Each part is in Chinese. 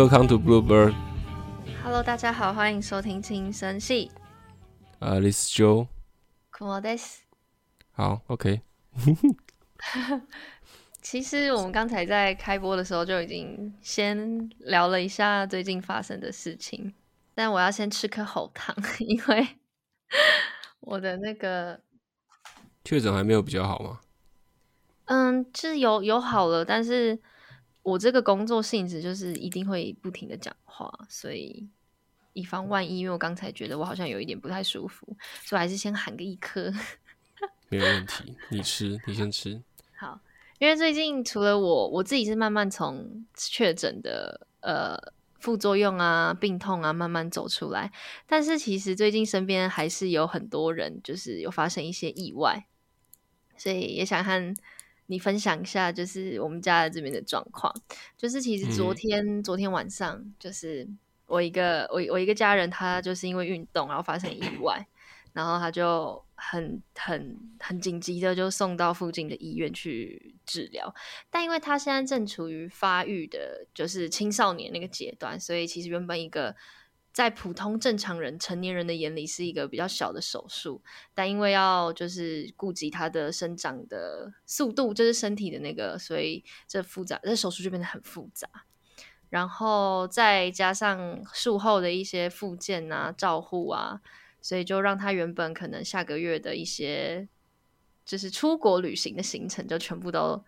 Hello, welcome to Bluebird. Hello，大家好，欢迎收听轻声系。呃、t h i s is Joe. くもです。好，OK。其实我们刚才在开播的时候就已经先聊了一下最近发生的事情，但我要先吃颗喉糖，因为我的那个确诊还没有比较好吗？嗯，是有有好了，但是 我这个工作性质就是一定会不停的讲话，所以以防万一，因为我刚才觉得我好像有一点不太舒服，所以还是先喊个一颗。没有问题，你吃，你先吃。好，因为最近除了我，我自己是慢慢从确诊的呃副作用啊、病痛啊慢慢走出来，但是其实最近身边还是有很多人就是有发生一些意外，所以也想和你分享一下，就是我们家这边的状况。就是其实昨嗯天、昨天晚上，就是我一个我我一个家人，他就是因为运动然后发生意 外，然后他就很很很紧急的就送到附近的医院去治疗，但因为他现在正处于发育的，就是青少年那个阶段，所以其实原本一个在普通正常人、成年人的眼里是一个比较小的手术，但因为要就是顾及他的生长的速度，就是身体的那个，所以这复杂，这手术就变得很复杂。然后再加上术后的一些复健啊、照护啊，所以就让他原本可能下个月的一些就是出国旅行的行程就全部都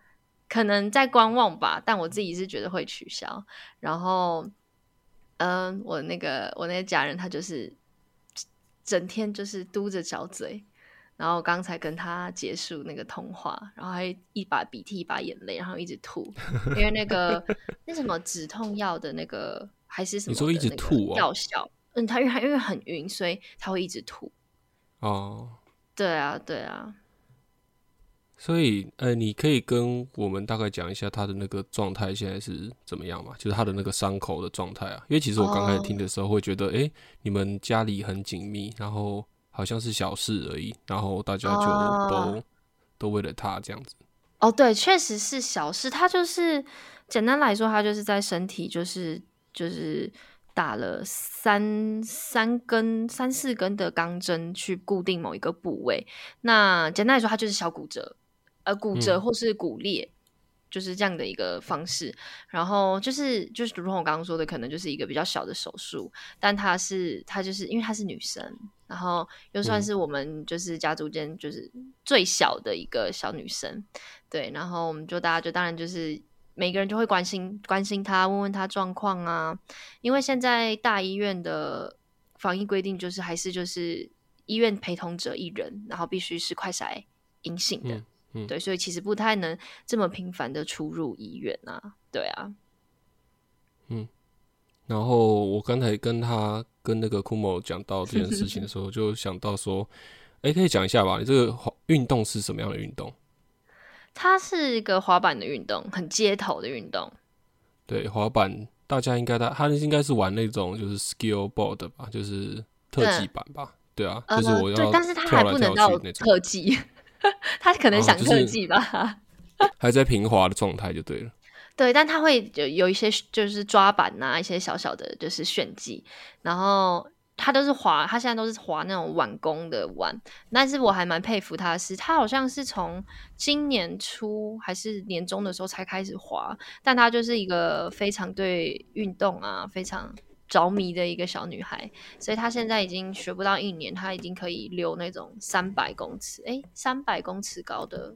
可能在观望吧。但我自己是觉得会取消。然后，嗯，我那个我那个家人他就是整天就是嘟着小嘴。然后刚才跟他结束那个通话，然后还一把鼻涕一把眼泪，然后一直吐，因为那个 那什么止痛药的那个还是什么你说一直吐哦药效，嗯，他因为他因为很晕，所以他会一直吐。哦，对啊，对啊，所以，呃，你可以跟我们大概讲一下他的那个状态现在是怎么样嘛？就是他的那个伤口的状态啊。因为其实我刚开始听的时候会觉得，诶，你们家里很紧密，然后好像是小事而已，然后大家就都、哦都为了他这样子。哦，对，确实是小事。他就是简单来说，他就是在身体就是就是打了三三根三四根的钢针去固定某一个部位。那简单来说，他就是小骨折，呃，骨折嗯。或是骨裂。就是这样的一个方式，然后就是就是如同我刚刚说的，可能就是一个比较小的手术，但她是她就是因为她是女生，然后又算嗯。是我们就是家族间就是最小的一个小女生，对，然后我们就大家就当然就是每个人就会关心关心她，问问她状况啊，因为现在大医院的防疫规定就是还是就是医院陪同者一人，然后必须是快筛阴性的，嗯嗯对，所以其实不太能这么频繁的出入医院啊，对啊，嗯然后我刚才跟他跟那个库某讲到这件事情的时候，就想到说，诶，可以讲一下吧？你这个滑运动是什么样的运动？它是一个滑板的运动，很街头的运动。对，滑板大家应该他他应该是玩那种就是 skill board 吧，就是特技板吧？对啊，就是我要呃对，但是他还不能到特技，他可能想哦就是特技吧。还在平滑的状态就对了。对，但他会有有一些就是抓板呐、一些小小的就是炫技，然后他都是滑，他现在都是滑那种碗弓的碗。但是我还蛮佩服他的是，他好像是从今年初还是年中的时候才开始滑，但他就是一个非常对运动啊非常着迷的一个小女孩，所以她现在已经学不到一年，她已经可以溜那种三百公尺，诶，三百公尺高的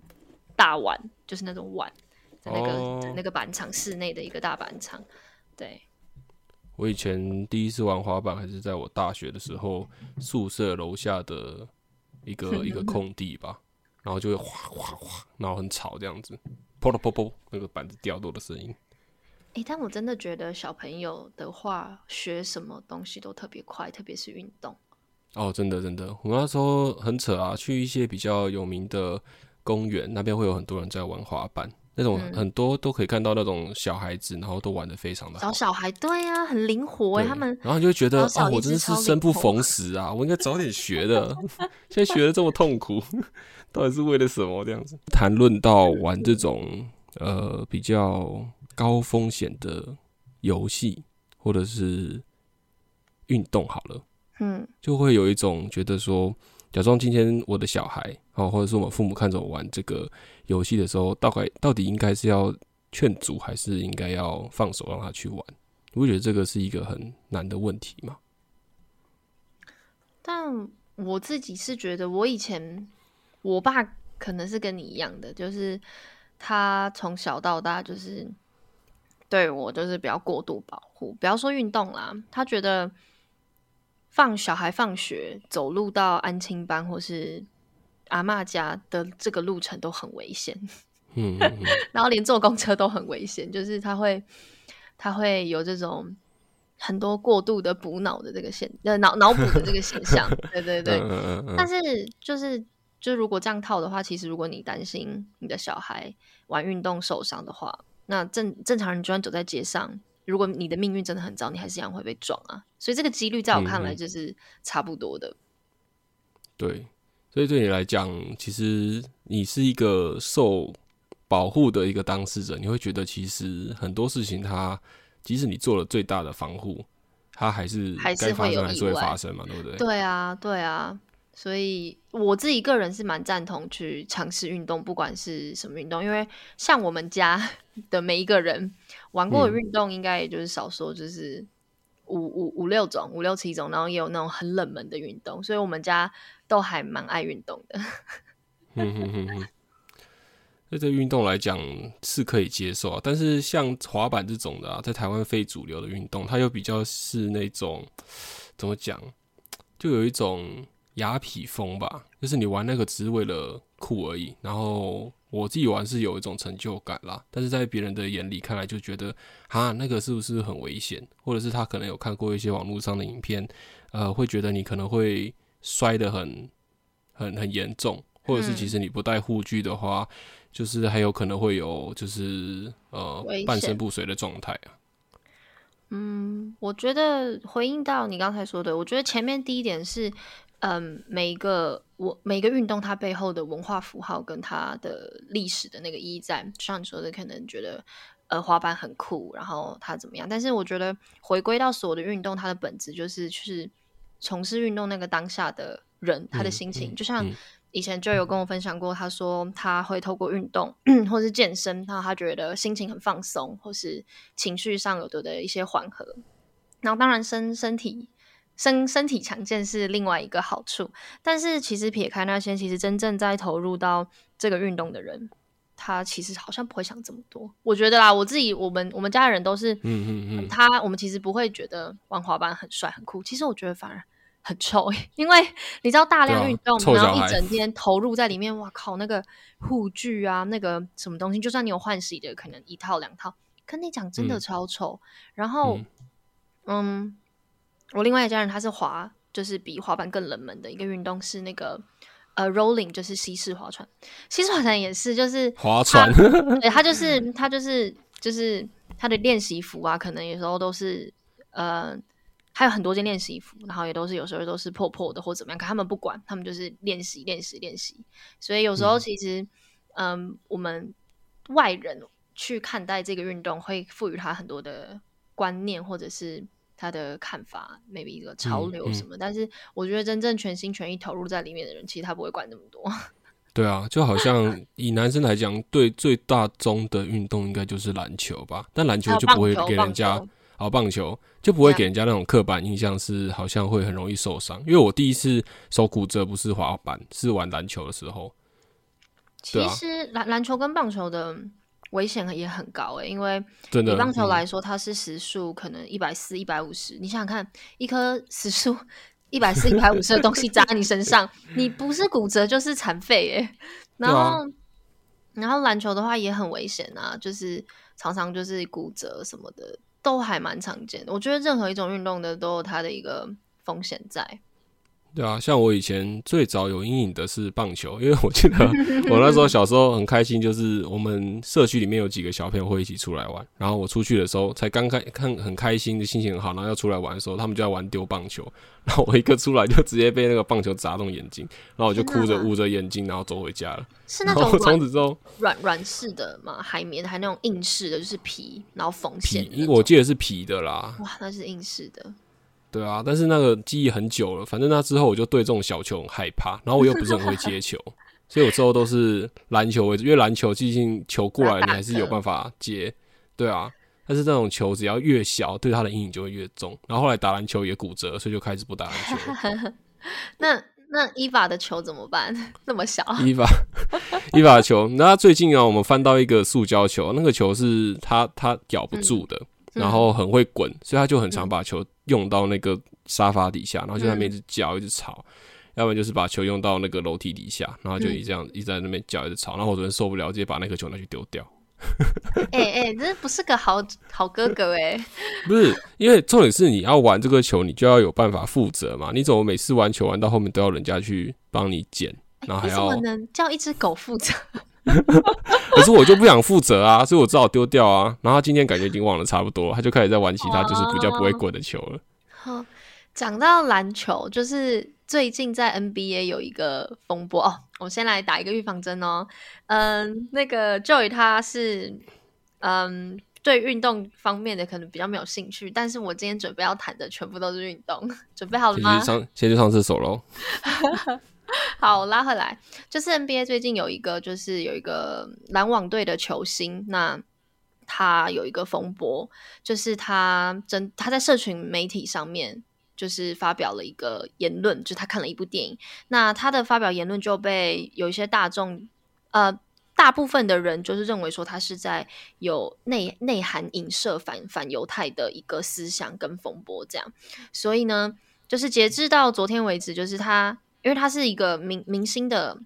大碗，就是那种碗。在那个、那个板场室内的一个大板场，对，我以前第一次玩滑板还是在我大学的时候，宿舍楼下的一个 一个空地吧，然后就会哗哗哗，然后很吵这样子，砰砰砰砰，那个板子掉落的声音。诶，但我真的觉得小朋友的话，学什么东西都特别快，特别是运动。哦，真的真的，我那时候很扯啊，去一些比较有名的公园，那边会有很多人在玩滑板，那种嗯很多都可以看到那种小孩子，然后都玩的非常的好找。小孩，对呀、很灵活诶，对他们然后你就会觉得啊，我真的是生不逢时啊，我应该早点学的，现在学的这么痛苦，到底是为了什么这样子？谈论到玩这种呃比较高风险的游戏或者是运动好了，嗯就会有一种觉得说，假装今天我的小孩哦，或者是我们父母看着我玩这个游戏的时候，大概到底应该是要劝阻，还是应该要放手让他去玩？你会觉得这个是一个很难的问题吗？但我自己是觉得，我以前我爸可能是跟你一样的，就是他从小到大就是对我就是比较过度保护，不要说运动啦，他觉得放小孩放学走路到安亲班或是阿嬷家的这个路程都很危险，然后连坐公车都很危险，就是他会他会有这种很多过度的补脑的这个现呃脑脑补的这个现象，对对对。但是就是就如果这样套的话，其实如果你担心你的小孩玩运动受伤的话，那正正常人就算走在街上，如果你的命运真的很糟，你还是一样会被撞啊。所以这个几率在我看来就是差不多的。对，所以对你来讲，其实你是一个受保护的一个当事者，你会觉得其实很多事情它，即使你做了最大的防护，它还是还是该发会有生还是会发生嘛，对不对？对啊，对啊，所以我自己个人是蛮赞同去尝试运动，不管是什么运动，因为像我们家 的每一个人玩过的嗯运动，应该也就是少说就是五五五六种、五六七种，然后也有那种很冷门的运动，所以我们家都还蛮爱运动的。嗯哼哼哼。对这个运动来讲是可以接受啊，但是像滑板这种的啊，在台湾非主流的运动，它又比较是那种怎么讲，就有一种雅痞风吧，就是你玩那个只是为了酷而已。然后我自己玩是有一种成就感啦，但是在别人的眼里看来就觉得，哈，那个是不是很危险？或者是他可能有看过一些网络上的影片，呃，会觉得你可能会摔得很很很严重，或者是其实你不戴护具的话，就是还有可能会有就是呃半身不遂的状态啊。嗯，我觉得回应到你刚才说的，我觉得前面第一点是，嗯，每一个我每个运动它背后的文化符号跟它的历史的那个意义在，就像你说的，可能觉得呃滑板很酷，然后它怎么样？但是我觉得回归到所有的运动，它的本质就是去从事运动那个当下的人他的嗯心情，嗯就像嗯以前就有跟我分享过，他说他会透过运动或是健身，然后他觉得心情很放松，或是情绪上有得的一些缓和。然后当然身身体身身体强健是另外一个好处，但是其实撇开那些，其实真正在投入到这个运动的人，他其实好像不会想这么多。我觉得啦，我自己我们我们家的人都是，嗯嗯嗯。他我们其实不会觉得玩滑板很帅很酷，其实我觉得反而很臭，因为你知道大量运动，然后一整天投入在里面，哇靠，那个护具啊，那个什么东西，就算你有换洗的，可能一套两套，跟你讲真的嗯。超臭。然后嗯，嗯，我另外一家人他是滑，就是比滑板更冷门的一个运动是那个呃 rolling，就是西式划船。西式划船也是，就是划船，对，他就是他就是就是他的练习服啊，可能有时候都是呃，还有很多件练习服，然后也都是有时候都是破破的或怎么样，可他们不管，他们就是练习练习练习。所以有时候嗯其实，嗯我们外人去看待这个运动，会赋予他很多的观念或者是。他的看法，maybe 一个潮流什么，但是我觉得真正全心全意投入在里面的人，其实他不会管那么多。对啊，就好像以男生来讲，对最大宗的运动应该就是篮球吧，但篮球就不会给人家球哦，棒球就不会给人家那种刻板印象，是好像会很容易受伤。因为我第一次手骨折不是滑板，是玩篮球的时候。其实篮篮球跟棒球的危险也很高诶、因为真的，以棒球嗯来说，它是时速可能一百四、一百五十，你想想看，一颗时速 一百四、一百五十的东西砸在你身上，你不是骨折就是残废诶、然后，然后篮球的话也很危险啊，就是常常就是骨折什么的都还蛮常见的。我觉得任何一种运动的都有它的一个风险在。对啊，像我以前最早有阴影的是棒球，因为我记得我那时候小时候很开心，就是我们社区里面有几个小朋友会一起出来玩，然后我出去的时候才刚开看很开心的心情很好，然后要出来玩的时候，他们就在玩丢棒球，然后我一个出来就直接被那个棒球砸中眼睛，然后我就哭着捂着眼睛，然后走回家了。是那种从此之后软软式的嘛，海绵还那种硬式的，就是皮，然后缝线。皮，我记得是皮的啦。哇，那是硬式的。对啊，但是那个记忆很久了，反正那之后我就对这种小球很害怕，然后我又不是很会接球，所以我之后都是篮球为主，因为篮球毕竟球过来你还是有办法接，对啊。但是这种球只要越小，对他的阴影就会越重。然后后来打篮球也骨折，所以就开始不打篮球。那那伊法的球怎么办？那么小？伊法伊法球，那最近啊，我们翻到一个塑胶球，那个球是它它咬不住的。然后很会滚，所以他就很常把球用到那个沙发底下，然后就在那边一直叫，一直吵。要不然就是把球用到那个楼梯底下，然后就一这样一直在那边叫，一直吵。然后我昨天受不了，直接把那颗球拿去丢掉。哎哎，这不是个好好哥哥哎！不是，因为重点是你要玩这个球，你就要有办法负责嘛。你怎么每次玩球玩到后面都要人家去帮你捡，然后还要能叫一只狗负责？可是我就不想负责啊，所以我只好丢掉啊。然后他今天感觉已经忘了差不多，他就开始在玩其他就是比较不会滚的球了。好，讲到篮球，就是最近在 NBA 有一个风波哦。我先来打一个预防针哦。嗯，那个 Joy 他是嗯对运动方面的可能比较没有兴趣，但是我今天准备要谈的全部都是运动，准备好了吗？先去上，先去上厕所喽。好，拉回来，就是 NBA 最近有一个，就是有一个篮网队的球星，那他有一个风波，就是他真他在社群媒体上面就是发表了一个言论，就他看了一部电影，那他的发表言论就被有一些大众，呃，大部分的人就是认为说他是在有内内涵影射反反犹太的一个思想跟风波这样，所以呢，就是截至到昨天为止，就是他。因为他是一个明明星的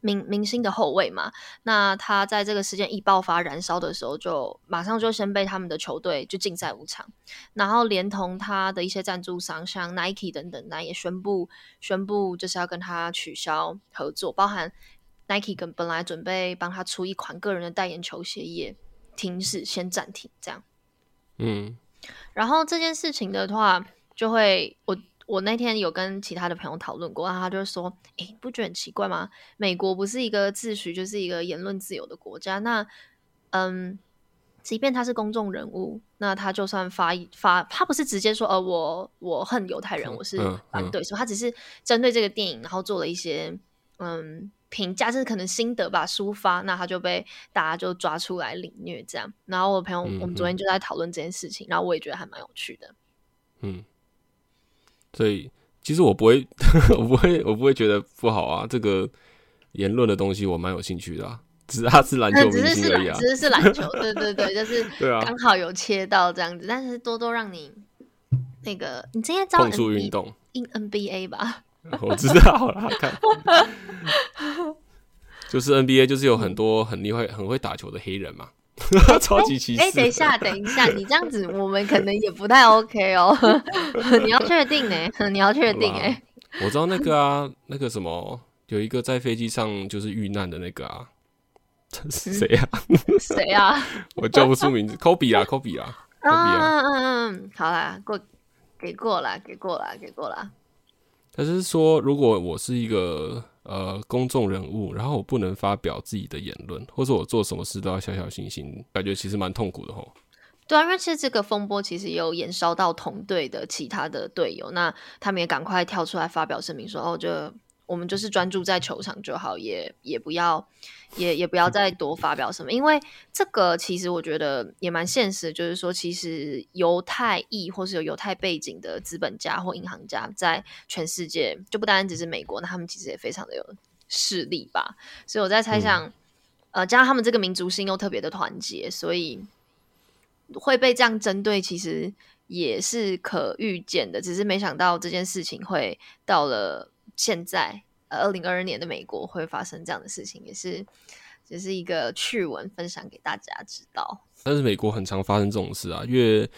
明明星的后卫嘛，那他在这个事件一爆发燃烧的时候，就马上就先被他们的球队就禁赛五场，然后连同他的一些赞助商，像 Nike 等等，那也宣布宣布就是要跟他取消合作，包含 Nike 跟本来准备帮他出一款个人的代言球鞋也停止先暂停这样。嗯，然后这件事情的话，就会我。我那天有跟其他的朋友讨论过，然后他就说：“诶，不觉得很奇怪吗？美国不是一个自诩就是一个言论自由的国家，那嗯，即便他是公众人物，那他就算发发，他不是直接说，呃，我我恨犹太人，我是反对，说他只是针对这个电影，然后做了一些嗯评价，就是可能心得吧，抒发，那他就被大家就抓出来凌虐这样。然后我朋友，我们昨天就在讨论这件事情，然后我也觉得还蛮有趣的，嗯。”所以其实我不会，我不会，我不会觉得不好啊。这个言论的东西我蛮有兴趣的啊。只是他是篮球明星而已啊，只是是篮球，对对对，就是 对啊，刚好有切到这样子。但是多多让你那个，你今天碰触运动，in NBA 吧？我知道了，看，就是 NBA 就是有很多很厉害、很会打球的黑人嘛。超级歧视！哎，等一下，等一下，你这样子，我们可能也不太 OK 哦。你要确定呢？你要确定哎？我知道那个啊，那个什么，有一个在飞机上就是遇难的那个啊，是谁啊？谁啊？我叫不出名字。Kobe 啊，Kobe 啊啊。嗯嗯嗯，好啦，过给过啦，给过啦，给过啦。他是说，如果我是一个呃公众人物，然后我不能发表自己的言论，或者我做什么事都要小小心心，感觉其实蛮痛苦的吼。对啊，因为其实这个风波其实有延烧到同队的其他的队友，那他们也赶快跳出来发表声明说，哦，就。我们就是专注在球场就好，也也不要，也也不要再多发表什么，因为这个其实我觉得也蛮现实，就是说，其实犹太裔或是有犹太背景的资本家或银行家，在全世界就不单单只是美国，那他们其实也非常的有势力吧。所以我在猜想，呃，加上他们这个民族性又特别的团结，所以会被这样针对，其实也是可预见的。只是没想到这件事情会到了。现在，呃，二零二二年的美国会发生这样的事情，也是，也是一个趣闻，分享给大家知道。但是美国很常发生这种事啊，越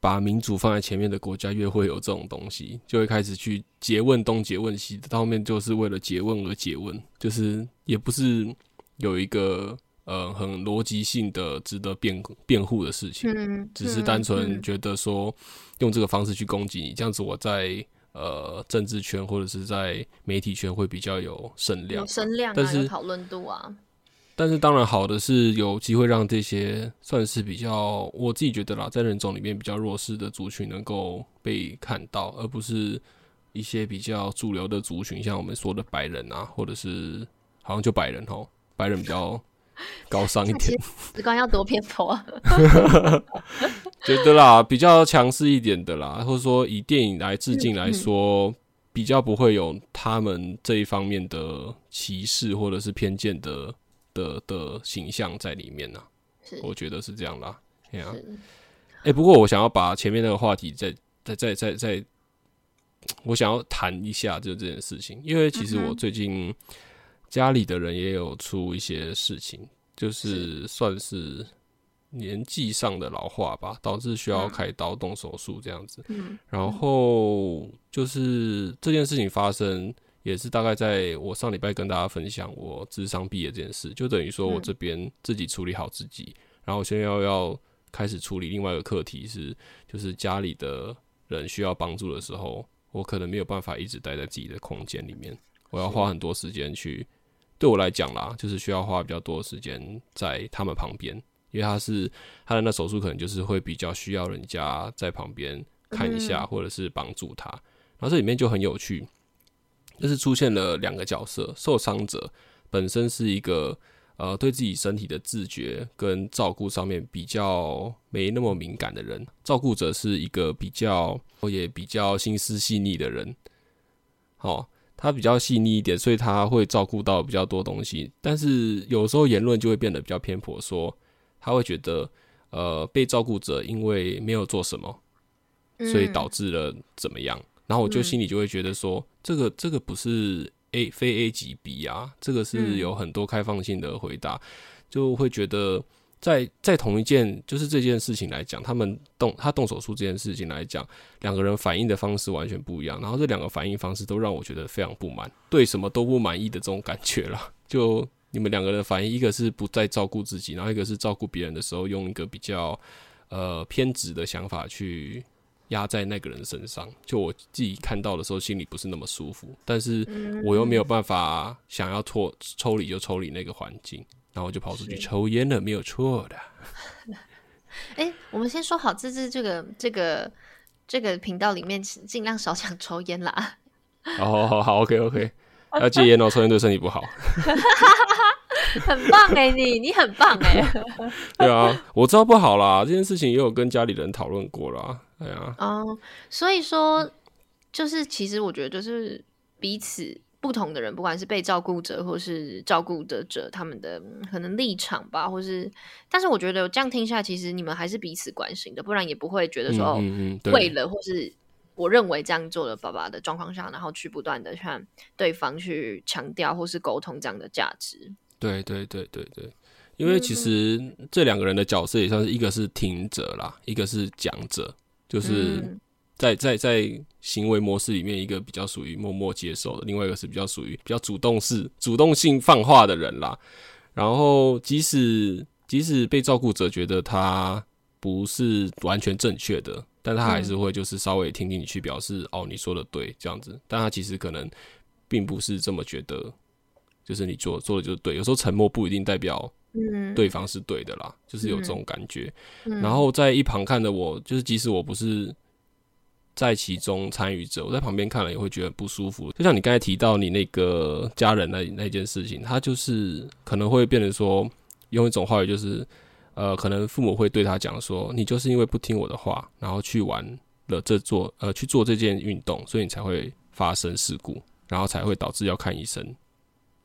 把民主放在前面的国家越会有这种东西，就会开始去诘问东诘问西，到后面就是为了诘问而诘问，就是也不是有一个呃很逻辑性的值得辩辩护的事情，嗯，只是单纯觉得说用这个方式去攻击你，这样子我在呃政治圈或者是在媒体圈会比较有声量。有，声量啊，但是有讨论度啊，但是当然好的是有机会让这些算是比较我自己觉得啦，在人种里面比较弱势的族群能够被看到，而不是一些比较主流的族群，像我们说的白人啊，或者是好像就白人哦，白人比较 高尚一点，时光要多偏颇，觉得啦比较强势一点的啦，或者说以电影来致敬来说，比较不会有他们这一方面的歧视或者是偏见的的的形象在里面呢、是。我觉得是这样啦。哎呀、是，哎、不过我想要把前面那个话题再再再再再，我想要谈一下就这件事情，因为其实我最近家里的人也有出一些事情，就是算是年纪上的老化吧，导致需要嗯开刀动手术这样子。嗯然后就是这件事情发生，也是大概在我上礼拜跟大家分享我智商毕业这件事，就等于说我嗯这边自己处理好自己，然后我现在要要开始处理另外一个课题是，就是家里的人需要帮助的时候，我可能没有办法一直待在自己的空间里面，我要花很多时间去。对我来讲啦，就是需要花比较多的时间在他们旁边，因为他是他的那手术可能就是会比较需要人家在旁边看一下，嗯或者是帮助他。然后这里面就很有趣，就是出现了两个角色，受伤者本身是一个呃对自己身体的自觉跟照顾上面比较没那么敏感的人，照顾者是一个比较也比较心思细腻的人。好、他比较细腻一点，所以他会照顾到比较多东西，但是有时候言论就会变得比较偏颇，说他会觉得呃被照顾者因为没有做什么，所以导致了怎么样？然后我就心里就会觉得说，这个这个不是 A 非 A 级 B 啊，这个是嗯。有很多开放性的回答，就会觉得在在同一件就是这件事情来讲，他们动他动手术这件事情来讲，两个人反应的方式完全不一样，然后这两个反应方式都让我觉得非常不满，对什么都不满意的这种感觉了。就你们两个人的反应，一个是不再照顾自己，然后一个是照顾别人的时候用一个比较呃偏执的想法去压在那个人身上。就我自己看到的时候，心里不是那么舒服，但是我又没有办法想要脱抽离就抽离那个环境，然后我就跑出去抽烟了，没有错的。哎、我们先说好，这是这个这个这个频道里面尽量少讲抽烟啦。哦，好好，OK OK，要戒烟哦，抽烟对身体不好。很棒哎、你你很棒哎、对啊，我知道不好啦，这件事情也有跟家里人讨论过啦。哎呀，哦，所以说就是其实我觉得就是彼此不同的人，不管是被照顾者或是照顾的者，他们的嗯可能立场吧，或是，但是我觉得这样听下来，其实你们还是彼此关心的，不然也不会觉得说、为了或是我认为这样做的爸爸的状况下，然后去不断的向对方去强调或是沟通这样的价值。对对对对对，因为其实这两个人的角色也算是一个是听者啦，一个是讲者，就是嗯在在在行为模式里面，一个比较属于默默接受的，另外一个是比较属于比较主动式、主动性放话的人啦。然后即使即使被照顾者觉得他不是完全正确的，但他还是会就是稍微听听你去表示、哦你说的对这样子，但他其实可能并不是这么觉得，就是你做做的就是对，有时候沉默不一定代表嗯，对方是对的啦，就是有这种感觉。嗯。然后在一旁看着我，就是即使我不是在其中参与者，我在旁边看了也会觉得不舒服。就像你刚才提到你那个家人那那件事情，他就是可能会变成说，用一种话语就是，呃，可能父母会对他讲说，你就是因为不听我的话，然后去玩了这做呃去做这件运动，所以你才会发生事故，然后才会导致要看医生，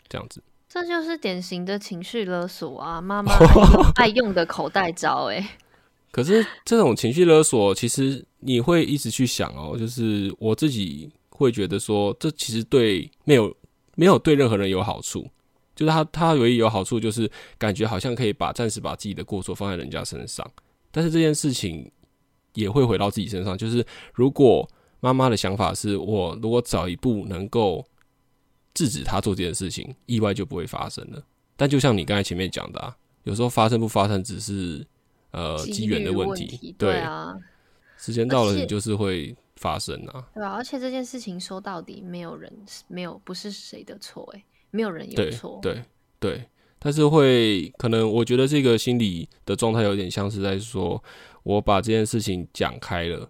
这样子。这就是典型的情绪勒索啊！妈妈 爱用的口袋招哎、可是这种情绪勒索，其实你会一直去想哦，就是我自己会觉得说，这其实对没有没有对任何人有好处，就是他他唯一有好处就是感觉好像可以把暂时把自己的过错放在人家身上，但是这件事情也会回到自己身上，就是如果妈妈的想法是我如果早一步能够制止他做这件事情，意外就不会发生了。但就像你刚才前面讲的，啊，有时候发生不发生只是呃机缘的问题，对。啊，时间到了你就是会发生啊，对啊，而且这件事情说到底，没有人没有不是谁的错，哎，没有人有错，对对，但是会可能我觉得这个心理的状态有点像是在说，我把这件事情讲开了，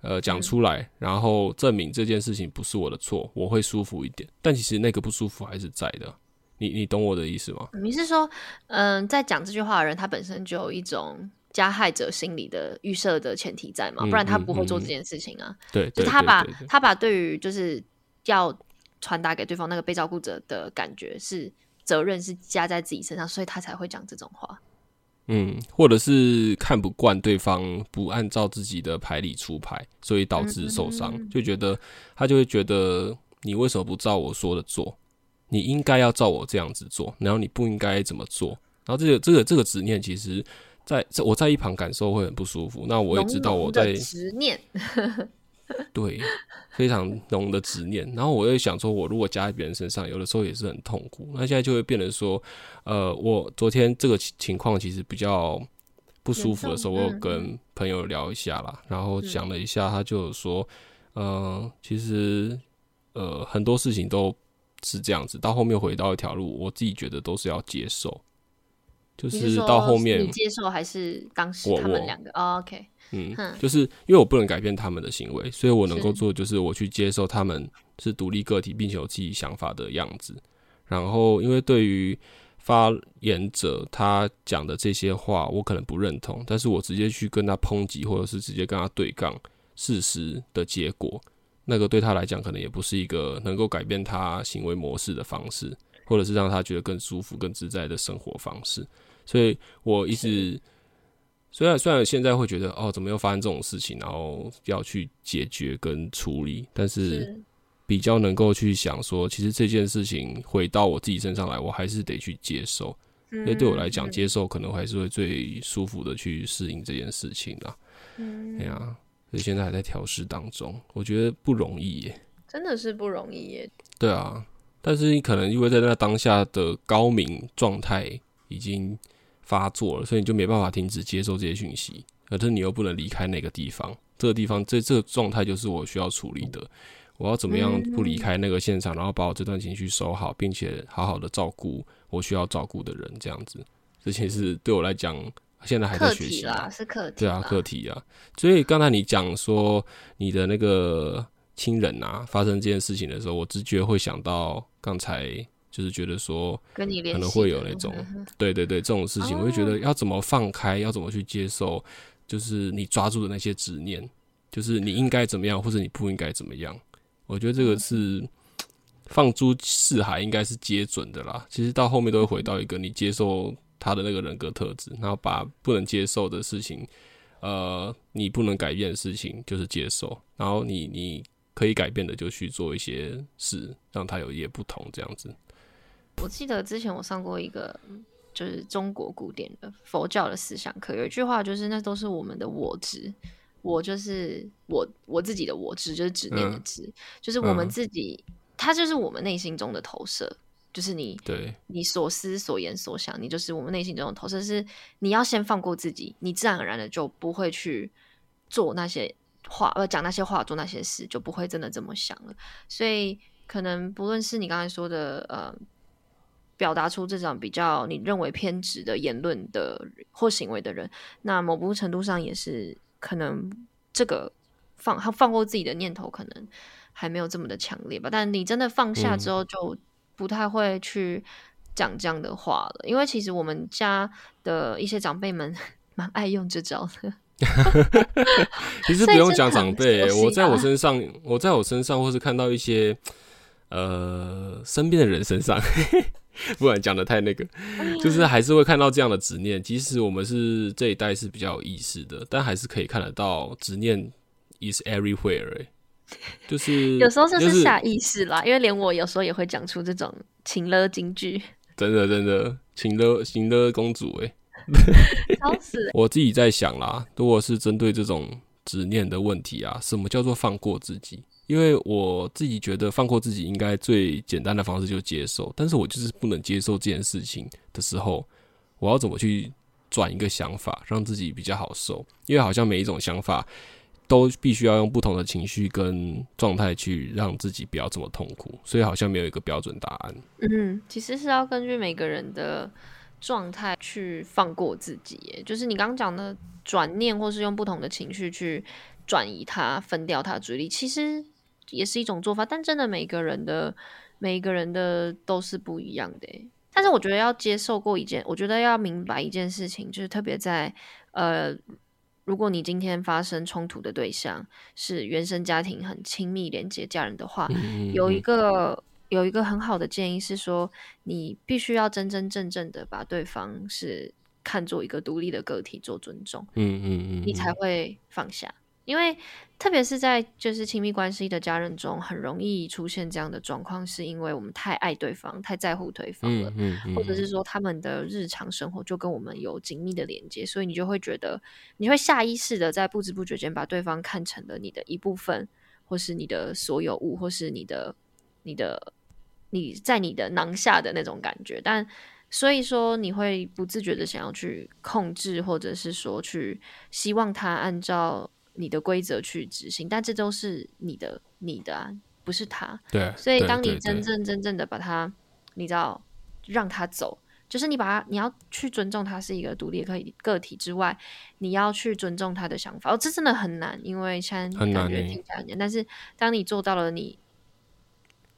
呃，讲出来，然后证明这件事情不是我的错，我会舒服一点，但其实那个不舒服还是在的。你你懂我的意思吗？你是说，嗯，在讲这句话的人，他本身就有一种加害者心理的预设的前提在嘛？不然他不会做这件事情啊。对，就他把他把对于就是要传达给对方那个被照顾者的感觉是责任是加在自己身上，所以他才会讲这种话。嗯，或者是看不惯对方不按照自己的牌理出牌，所以导致受伤，就觉得他就会觉得你为什么不照我说的做？你应该要照我这样子做，然后你不应该怎么做。然后这个这个这个执念，其实在我在一旁感受会很不舒服。那我也知道我在执念，对，非常浓的执念。然后我又想说，我如果加在别人身上，有的时候也是很痛苦。那现在就会变成说，呃，我昨天这个情况其实比较不舒服的时候，我有跟朋友聊一下啦，然后想了一下，他就说，嗯，其实呃很多事情都。是这样子，到后面回到一条路，我自己觉得都是要接受。就是到后面你接受还是当时他们两个？OK，嗯，就是因为我不能改变他们的行为，所以我能够做就是我去接受他们是独立个体，并且有自己想法的样子。然后，因为对于发言者他讲的这些话，我可能不认同，但是我直接去跟他抨击，或者是直接跟他对杠事实的结果。那个对他来讲，可能也不是一个能够改变他行为模式的方式，或者是让他觉得更舒服、更自在的生活方式。所以我一直虽然虽然现在会觉得哦，怎么又发生这种事情，然后要去解决跟处理，但是比较能够去想说，其实这件事情回到我自己身上来，我还是得去接受。因为对我来讲，接受可能还是会最舒服的去适应这件事情啦。嗯，哎呀。所以现在还在调试当中，我觉得不容易耶，真的是不容易耶。对啊，但是你可能因为在那当下的高明状态已经发作了，所以你就没办法停止接受这些讯息，可是你又不能离开那个地方，这个地方这这个状态就是我需要处理的。我要怎么样不离开那个现场，然后把我这段情绪收好，并且好好的照顾我需要照顾的人，这样子，这些是对我来讲。现在还在学习啦，是课题。对啊，课题啊。所以刚才你讲说你的那个亲人啊，发生这件事情的时候，我直觉会想到刚才就是觉得说，跟你可能会有那种，对对对，这种事情，我就觉得要怎么放开，要怎么去接受，就是你抓住的那些执念，就是你应该怎么样，或者你不应该怎么样。我觉得这个是放诸四海，应该是皆准的啦。其实到后面都会回到一个你接受。他的那个人格特质，然后把不能接受的事情，呃，你不能改变的事情就是接受，然后你你可以改变的就去做一些事，让他有一些不同这样子。我记得之前我上过一个就是中国古典的佛教的思想课，有一句话就是那都是我们的我执，我就是我我自己的我执，就是执念的执，就是我们自己，它就是我们内心中的投射。就是你，对，你所思所言所想，你就是我们内心中的投射。是你要先放过自己，你自然而然的就不会去做那些话，呃，讲那些话，做那些事，就不会真的这么想了。所以，可能不论是你刚才说的，呃，表达出这种比较你认为偏执的言论的或行为的人，那某部分程度上也是可能这个放他放过自己的念头，可能还没有这么的强烈吧。但你真的放下之后，就。不太会去讲这样的话了，因为其实我们家的一些长辈们 蛮爱用这招的。其实不用讲长辈，我在我身上，我在我身上，或是看到一些呃身边的人身上，不然讲的太那个，就是还是会看到这样的执念。即使我们是这一代是比较有意识的，但还是可以看得到执念 is everywhere。就是 有时候就是下意识啦，因为连我有时候也会讲出这种情勒金句。真的真的，情勒情勒公主哎，笑死！我自己在想啦，如果是针对这种执念的问题啊。什么叫做放过自己？因为我自己觉得放过自己应该最简单的方式就接受，但是我就是不能接受这件事情的时候，我要怎么去转一个想法，让自己比较好受？因为好像每一种想法都必须要用不同的情绪跟状态去让自己不要这么痛苦，所以好像没有一个标准答案。嗯，其实是要根据每个人的状态去放过自己，就是你刚刚讲的转念，或是用不同的情绪去转移它、分掉它注意力，其实。也是一种做法，但真的每个人的每一个人的都是不一样的。但是我觉得要接受过一件，我觉得要明白一件事情，就是特别在呃，如果你今天发生冲突的对象是原生家庭很亲密连接家人的话，有一个有一个很好的建议是说，你必须要真真正正的把对方是看作一个独立的个体做尊重，嗯嗯嗯，你才会放下。因为特别是在就是亲密关系的家人中，很容易出现这样的状况，是因为我们太爱对方，太在乎对方了，或者是说他们的日常生活就跟我们有紧密的连接，所以你就会觉得你会下意识的在不知不觉间把对方看成了你的一部分，或是你的所有物，或是你的你的你在你的囊下的那种感觉。但所以说你会不自觉的想要去控制，或者是说去希望他按照。你的规则去执行，但这都是你的，你的啊，不是他。对，所以当你真正真正的把他，你知道，让他走，就是你把他，你要去尊重他是一个独立可以个体之外，你要去尊重他的想法。哦，这真的很难，因为现在感觉听起来很难。但是当你做到了，你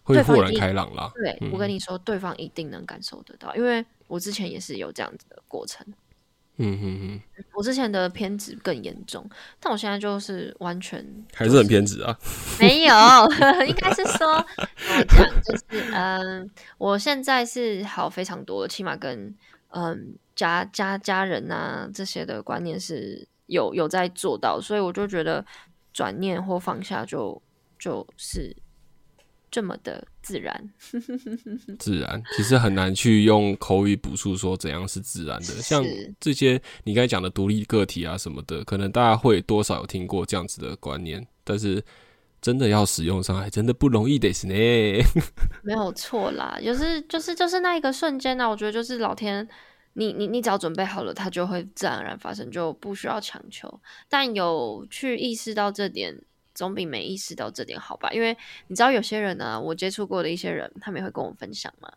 会豁然开朗了。对我跟你说，对方一定能感受得到，因为我之前也是有这样子的过程。嗯嗯嗯，我之前的偏执更严重，但我现在就是完全还是很偏执啊。没有，应该是说我讲就是，嗯，我现在是好非常多，起码跟嗯家家家人啊这些的观念是有有在做到，所以我就觉得转念或放下就就是。这么的自然，自然其实很难去用口语补述说怎样是自然的。像这些你刚才讲的独立个体啊什么的，可能大家会多少有听过这样子的观念，但是真的要使用上还真的不容易的是呢。没有错啦，就是就是就是那一个瞬间呢，我觉得就是老天，你你你只要准备好了，它就会自然而然发生，就不需要强求。但有去意识到这点。总比没意识到这点好吧？因为你知道有些人呢，我接触过的一些人，他们也会跟我分享嘛。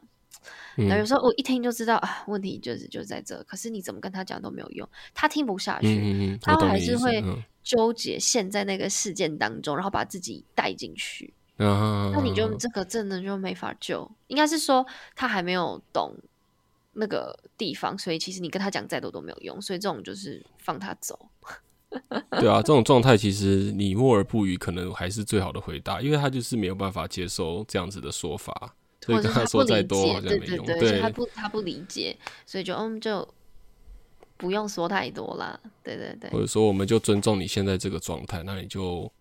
那有时候我一听就知道啊，问题就是就在这。可是你怎么跟他讲都没有用，他听不下去，他还是会纠结陷在那个事件当中，然后把自己带进去。那你就这个真的就没法救。应该是说他还没有懂那个地方，所以其实你跟他讲再多都没有用。所以这种就是放他走。对啊，这种状态其实你默而不语，可能还是最好的回答，因为他就是没有办法接受这样子的说法，所以跟他说再多好像没用。对，他不他不理解，所以就嗯就不用说太多啦。对对对，或者说我们就尊重你现在这个状态，那你就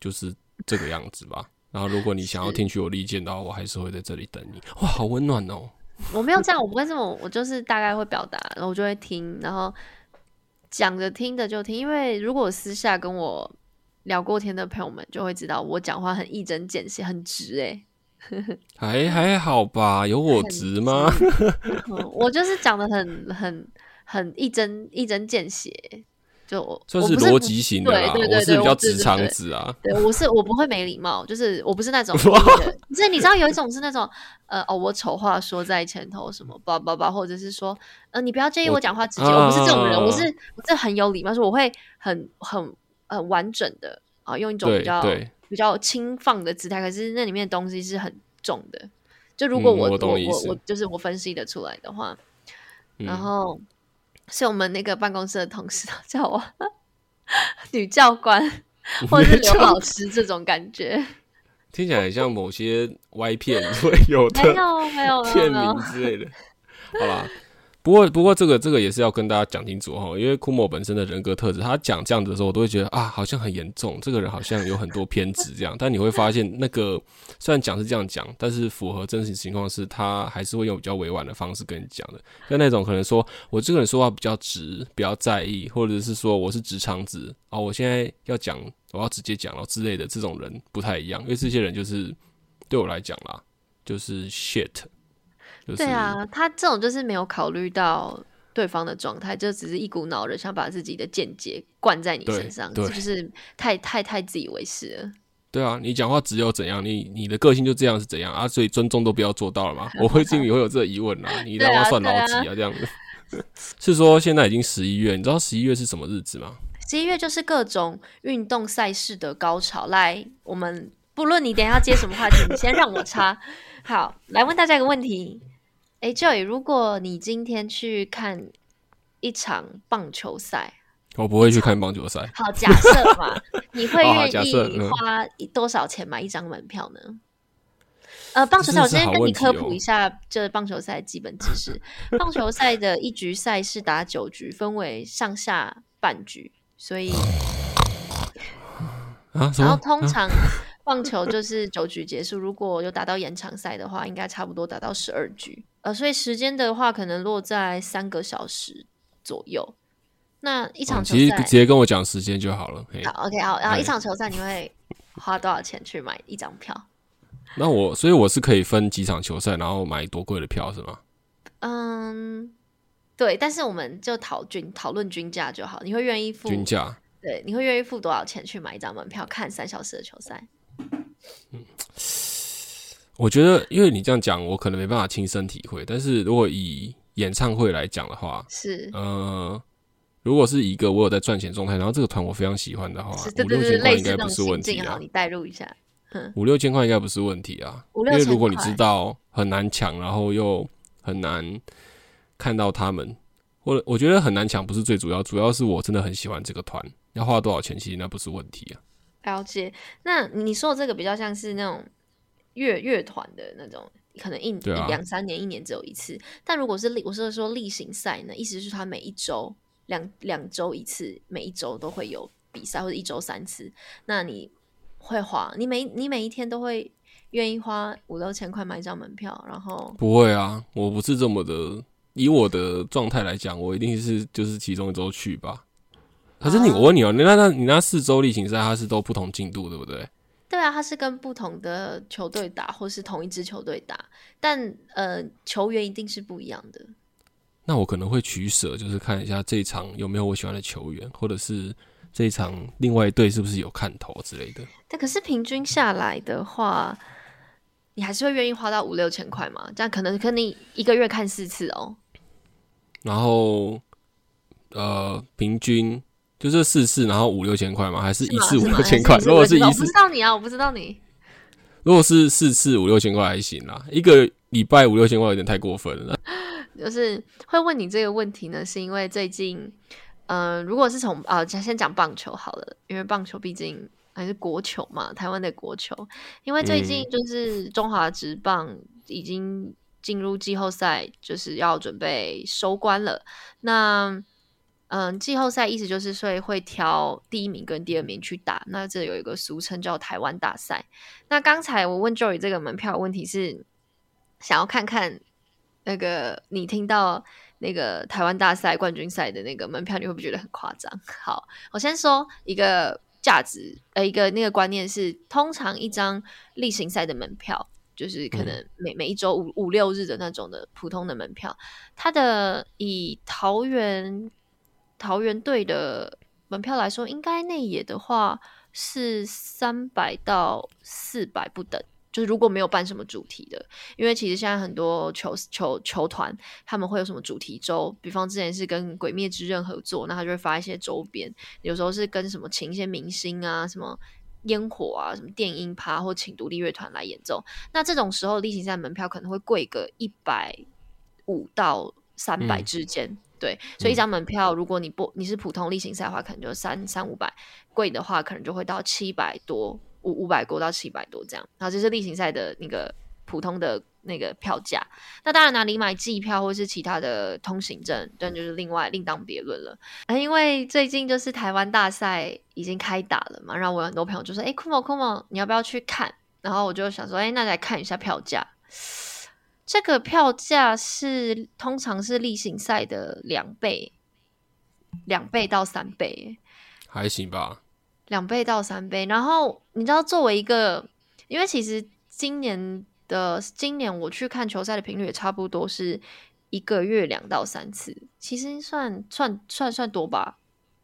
就是这个样子吧。然后如果你想要听取我的意见的话，我还是会在这里等你。哇，好温暖哦！我没有这样，我不会这么，我就是大概会表达，然后我就会听，然后。讲着听着就听，因为如果私下跟我聊过天的朋友们就会知道，我讲话很一针见血，很直哎。还还好吧，有我 直吗？我就是讲的很很很一针一针见血。就我算是逻辑型的啦，我是比较直肠子啊。对，我是我不会没礼貌，就是我不是那种。就是你知道有一种是那种呃哦，我丑话说在前头什么叭叭叭，或者是说呃你不要介意我讲话直接，我不是这种人，我是我是很有礼貌，说我会很很很完整的啊，用一种比较比较轻放的姿态，可是那里面的东西是很重的。就如果我我我我就是我分析的出来的话，然后。是我们那个办公室的同事叫我 女教官，或者是刘老师这种感觉，听起来很像某些歪片 会有的，片名之类的。好吧，不过，不过这个这个也是要跟大家讲清楚哈，因为库莫本身的人格特质，他讲这样子的时候，我都会觉得啊，好像很严重，这个人好像有很多偏执这样。但你会发现，那个虽然讲是这样讲，但是符合真实情况是，他还是会用比较委婉的方式跟你讲的。跟那种可能说我这个人说话比较直，比较在意，或者是说我是直肠子哦，我现在要讲，我要直接讲了之类的，这种人不太一样，因为这些人就是对我来讲啦，就是 shit。对啊，他这种就是没有考虑到对方的状态，就只是一股脑的想把自己的见解灌在你身上，是不是太太太自以为是了。对啊，你讲话只有怎样，你你的个性就这样是怎样啊？所以尊重都不要做到了嘛？我会心里会有这个疑问啊，你他妈算老几啊？这样子 是说现在已经十一月，你知道十一月是什么日子吗？十一月就是各种运动赛事的高潮。来，我们不论你等下接什么话题，你先让我插。好，来问大家一个问题。哎，Joy，如果你今天去看一场棒球赛，我不会去看棒球赛。好，假设嘛，你会愿意花多少钱买一张门票呢？呃，棒球赛，我先跟你科普一下，这棒球赛基本知识。棒球赛的一局赛是打九局，分为上下半局，所以啊，然后通常棒球就是九局结束，如果有打到延长赛的话，应该差不多打到十二局。呃，所以时间的话，可能落在三个小时左右。那一场球赛，其实直接跟我讲时间就好了。好，OK，好。然后一场球赛你会花多少钱去买一张票？那我，所以我是可以分几场球赛，然后买多贵的票是吗？嗯，对。但是我们就讨均讨论均价就好。你会愿意付均价？对，你会愿意付多少钱去买一张门票看三小时的球赛？嗯。我觉得，因为你这样讲，我可能没办法亲身体会。但是如果以演唱会来讲的话，是呃，如果是一个我有在赚钱状态，然后这个团我非常喜欢的话，五六千块应该不是问题啊。你代入一下，五六千块应该不是问题啊。因为如果你知道很难抢，然后又很难看到他们，或我觉得很难抢不是最主要，主要是我真的很喜欢这个团，要花多少钱其实那不是问题啊。了解。那你说的这个比较像是那种。乐乐团的那种，可能一两三年一年只有一次。但如果是例，我是说例行赛呢，意思是他每一周两两周一次，每一周都会有比赛，或者一周三次。那你会花？你每你每一天都会愿意花五六千块买一张门票？然后不会啊，我不是这么的。以我的状态来讲，我一定是就是其中一周去吧。可是你，我问你哦，你那那你那四周例行赛，它是都不同进度，对不对？对啊，他是跟不同的球队打，或是同一支球队打，但呃，球员一定是不一样的。那我可能会取舍，就是看一下这一场有没有我喜欢的球员，或者是这一场另外一队是不是有看头之类的。但可是平均下来的话，你还是会愿意花到五六千块嘛？这样可能可能一个月看四次哦。然后呃，平均。就是四次，然后五六千块吗？还是一次五六千块？如果是一次，我不知道你啊，我不知道你。如果是四次五六千块还行啦，一个礼拜五六千块有点太过分了。就是会问你这个问题呢，是因为最近，嗯，如果是从啊，先讲棒球好了，因为棒球毕竟还是国球嘛，台湾的国球。因为最近就是中华职棒已经进入季后赛，就是要准备收官了。那嗯，季后赛意思就是所以会挑第一名跟第二名去打，那这有一个俗称叫台湾大赛。那刚才我问 Joey 这个门票问题是想要看看那个你听到那个台湾大赛冠军赛的那个门票，你会不会觉得很夸张？好，我先说一个价值，呃，一个那个观念是，通常一张例行赛的门票，就是可能每每一周五五六日的那种的普通的门票，它的以桃园。桃园队的门票来说，应该内野的话是三百到四百不等。就是如果没有办什么主题的，因为其实现在很多球球球团他们会有什么主题周，比方之前是跟《鬼灭之刃》合作，那他就会发一些周边。有时候是跟什么请一些明星啊，什么烟火啊，什么电音趴，或请独立乐团来演奏。那这种时候例行赛门票可能会贵个一百五到三百之间。对，所以一张门票，如果你不你是普通例行赛的话，可能就三三五百；贵的话，可能就会到七百多，五五百多到七百多这样。然后这是例行赛的那个普通的那个票价。那当然哪里买季票或是其他的通行证，但就是另外另当别论了。啊，因为最近就是台湾大赛已经开打了嘛，然后我有很多朋友就说：“哎，酷某酷某，你要不要去看？”然后我就想说：“哎，那来看一下票价。”这个票价是通常是例行赛的两倍，两倍到三倍，还行吧。两倍到三倍，然后你知道，作为一个，因为其实今年的今年我去看球赛的频率也差不多是一个月两到三次，其实算算算算多吧。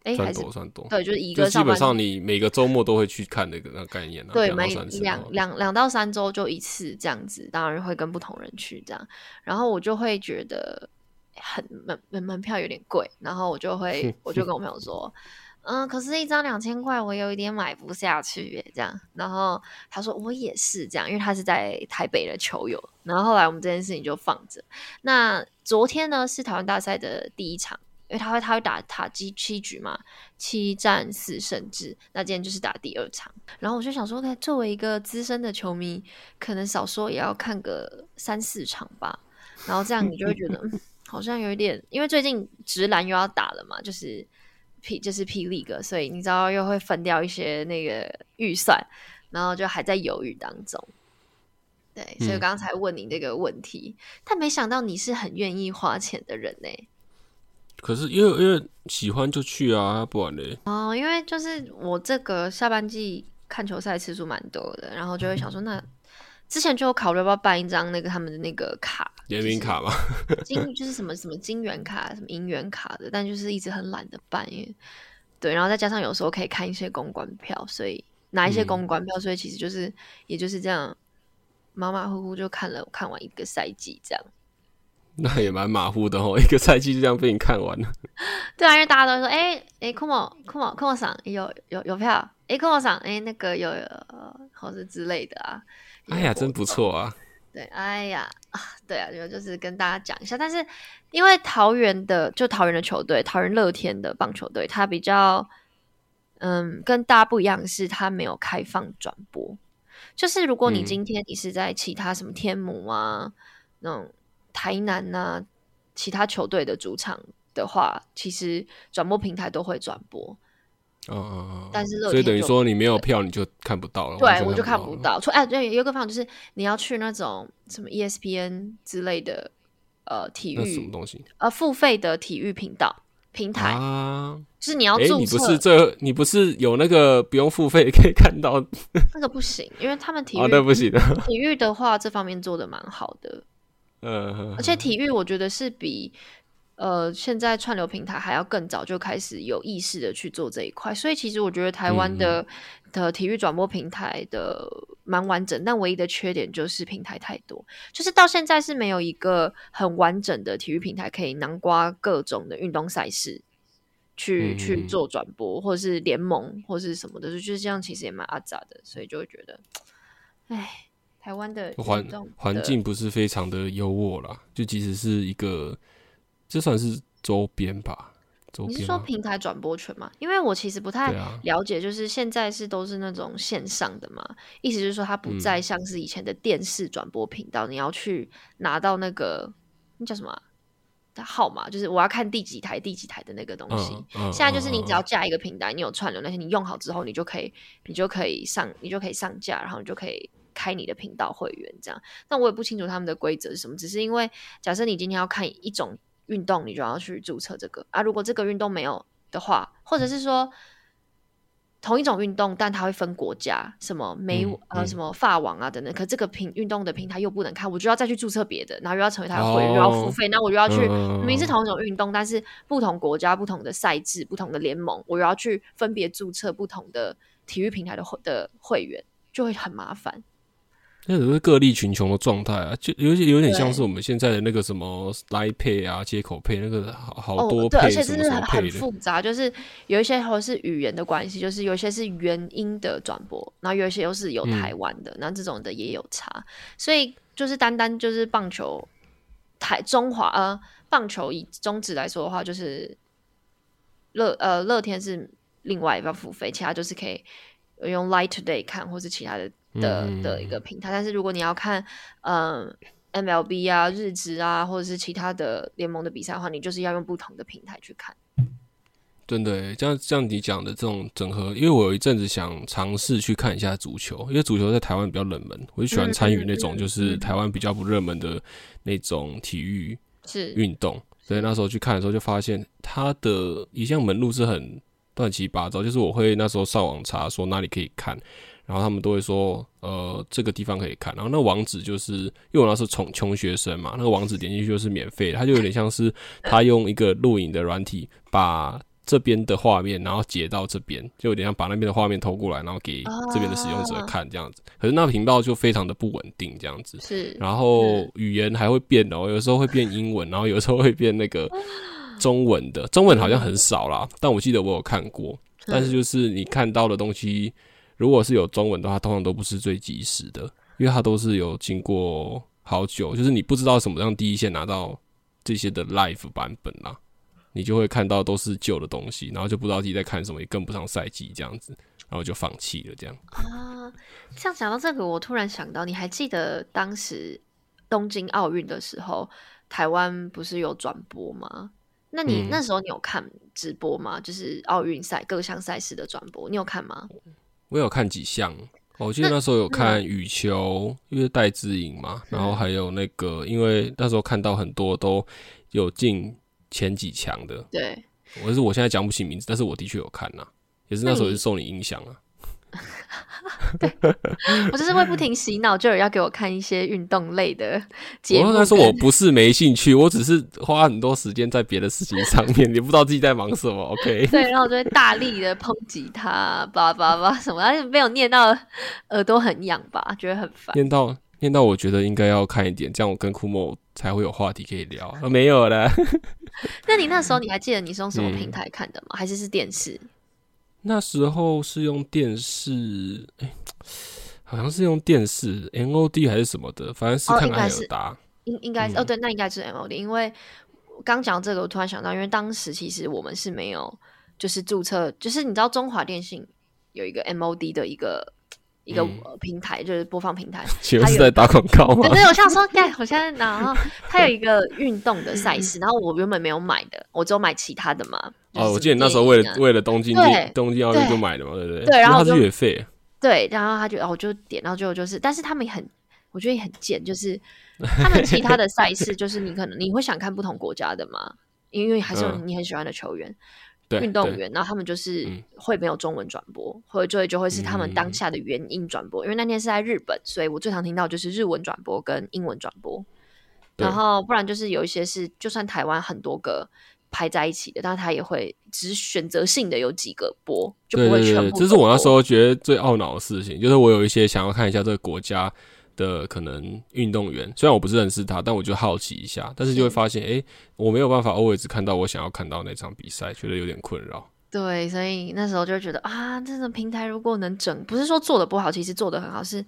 哎，算多算多，对，就是一个基本上你每个周末都会去看那个那概念啊。对，每两两两到三周就一次这样子，当然会跟不同人去这样。然后我就会觉得很门门门票有点贵，然后我就会 我就跟我朋友说，嗯，可是一张两千块，我有一点买不下去耶，这样。然后他说我也是这样，因为他是在台北的球友。然后后来我们这件事情就放着。那昨天呢是台湾大赛的第一场。因为他会他会打塔基七局嘛，七战四胜制。那今天就是打第二场，然后我就想说，作为一个资深的球迷，可能少说也要看个三四场吧。然后这样你就会觉得，好像有一点，因为最近直男又要打了嘛，就是 P 就是霹雳哥，所以你知道又会分掉一些那个预算，然后就还在犹豫当中。对，所以刚才问你这个问题，但没想到你是很愿意花钱的人呢。可是因为因为喜欢就去啊，不然嘞。哦，因为就是我这个下半季看球赛次数蛮多的，然后就会想说，那之前就有考虑要不要办一张那个他们的那个卡，联名卡嘛，金就是什么什么金元卡、什么银元卡的，但就是一直很懒得办，因为对，然后再加上有时候可以看一些公关票，所以拿一些公关票，所以其实就是也就是这样马马虎虎就看了看完一个赛季这样。那也蛮马虎的哦，一个赛季就这样被你看完了。对啊，因为大家都说，哎哎，库莫库莫库莫赏有有有票，哎库莫赏哎那个有或是之类的啊。哎呀，真不错啊。对，哎呀啊，对啊，就就是跟大家讲一下。但是因为桃园的就桃园的球队，桃园乐天的棒球队，它比较嗯跟大家不一样，是它没有开放转播。就是如果你今天你是在其他什么天母啊那种。台南呐，其他球队的主场的话，其实转播平台都会转播。哦但是所以等于说你没有票你就看不到了。对，我就看不到。说，哎，对，有个方法就是你要去那种什么 ESPN 之类的呃体育什么东西呃付费的体育频道平台啊，就是你要注册。你不是这，你不是有那个不用付费可以看到？那个不行，因为他们体育对不行的。体育的话，这方面做的蛮好的。呃，而且体育我觉得是比呃现在串流平台还要更早就开始有意识的去做这一块，所以其实我觉得台湾的的体育转播平台的蛮完整，但唯一的缺点就是平台太多，就是到现在是没有一个很完整的体育平台可以囊括各种的运动赛事去去做转播，或者是联盟或是什么的，就是这样，其实也蛮阿杂的，所以就会觉得，唉。台湾的环环境不是非常的优渥啦，就即使是一个，这算是周边吧。你是说平台转播权吗？因为我其实不太了解，就是现在是都是那种线上的嘛，意思就是说它不再像是以前的电视转播频道，你要去拿到那个那叫什么号码，就是我要看第几台第几台的那个东西。现在就是你只要架一个平台，你有串流那些，你用好之后，你就可以你就可以上你就可以上架，然后你就可以。开你的频道会员这样，那我也不清楚他们的规则是什么。只是因为假设你今天要看一种运动，你就要去注册这个啊。如果这个运动没有的话，或者是说同一种运动，但它会分国家，什么美呃什么法网啊等等，可这个平运动的平台又不能看，我就要再去注册别的，然后又要成为他的会员，又要付费，那我就要去明明是同一种运动，但是不同国家、不同的赛制、不同的联盟，我又要去分别注册不同的体育平台的会的会员，就会很麻烦。那只是各力群雄的状态啊，就有些有点像是我们现在的那个什么 Line Pay 啊，接口配那个好好多配什么什么配的，复杂。就是有一些或是语言的关系，就是有一些是原音的转播，然后有一些又是有台湾的，那这种的也有差。所以就是单单就是棒球台中华呃棒球以中职来说的话，就是乐呃乐天是另外一要付费，其他就是可以。用 Light Today 看，或是其他的的的一个平台。但是如果你要看，嗯，MLB 啊、日职啊，或者是其他的联盟的比赛的话，你就是要用不同的平台去看。真的，像像你讲的这种整合，因为我有一阵子想尝试去看一下足球，因为足球在台湾比较冷门，我就喜欢参与那种就是台湾比较不热门的那种体育是运动。所以那时候去看的时候，就发现它的一项门路是很乱七八糟。就是我会那时候上网查说哪里可以看，然后他们都会说呃这个地方可以看，然后那网址就是因为我那时候穷穷学生嘛，那个网址点进去就是免费，它就有点像是他用一个录影的软体把。这边的画面，然后截到这边，就有点像把那边的画面偷过来，然后给这边的使用者看这样子。可是那频道就非常的不稳定，这样子。是。然后语言还会变哦，有时候会变英文，然后有时候会变那个中文的。中文好像很少啦，但我记得我有看过。但是就是你看到的东西，如果是有中文的话，通常都不是最及时的，因为它都是有经过好久，就是你不知道什么让第一线拿到这些的 live 版本啦。你就会看到都是旧的东西，然后就不知道自己在看什么，也跟不上赛季这样子，然后就放弃了这样。啊，像讲到这个，我突然想到，你还记得当时东京奥运的时候，台湾不是有转播吗？那你那时候你有看直播吗？就是奥运赛各项赛事的转播，你有看吗？我有看几项，我记得那时候有看羽球，因为戴志颖嘛，然后还有那个，因为那时候看到很多都有进。前几强的，对，我是我现在讲不起名字，但是我的确有看呐，也是那时候是受你影响啊。对，我就是会不停洗脑，就有要给我看一些运动类的节目。我说我不是没兴趣，我只是花很多时间在别的事情上面，也不知道自己在忙什么。OK，对，然后我就会大力的抨击他，叭叭叭什么，而且没有念到耳朵很痒吧，觉得很烦。念到念到，我觉得应该要看一点，这样我跟库莫才会有话题可以聊。没有了。那你那时候你还记得你是用什么平台看的吗？还是是电视？那时候是用电视，哎，好像是用电视，MOD 还是什么的，反正是看艾尔达。应应该是哦，对，那应该是 MOD。因为刚讲这个，我突然想到，因为当时其实我们是没有，就是注册，就是你知道中华电信有一个 MOD 的一个。一个平台就是播放平台，其实是在打广告吗？对，我想说，盖，我现在然后它有一个运动的赛事，然后我原本没有买的，我只有买其他的嘛。哦，我记得那时候为了为了东京东京奥运就买的嘛，对不对？对，然后它是月费。对，然后他就哦，我就点，然后最后就是，但是他们也很，我觉得也很贱，就是他们其他的赛事，就是你可能你会想看不同国家的嘛，因为还是有你很喜欢的球员。运动员，然后他们就是会没有中文转播，或者就会就会是他们当下的原音转播。因为那天是在日本，所以我最常听到就是日文转播跟英文转播。然后不然就是有一些是，就算台湾很多个排在一起的，但是他也会只选择性的有几个播，就不会全部。这是我那时候觉得最懊恼的事情，就是我有一些想要看一下这个国家。的可能运动员，虽然我不是认识他，但我就好奇一下，但是就会发现，哎，我没有办法 always 看到我想要看到那场比赛，觉得有点困扰。对，所以那时候就觉得啊，这种平台如果能整，不是说做的不好，其实做的很好，是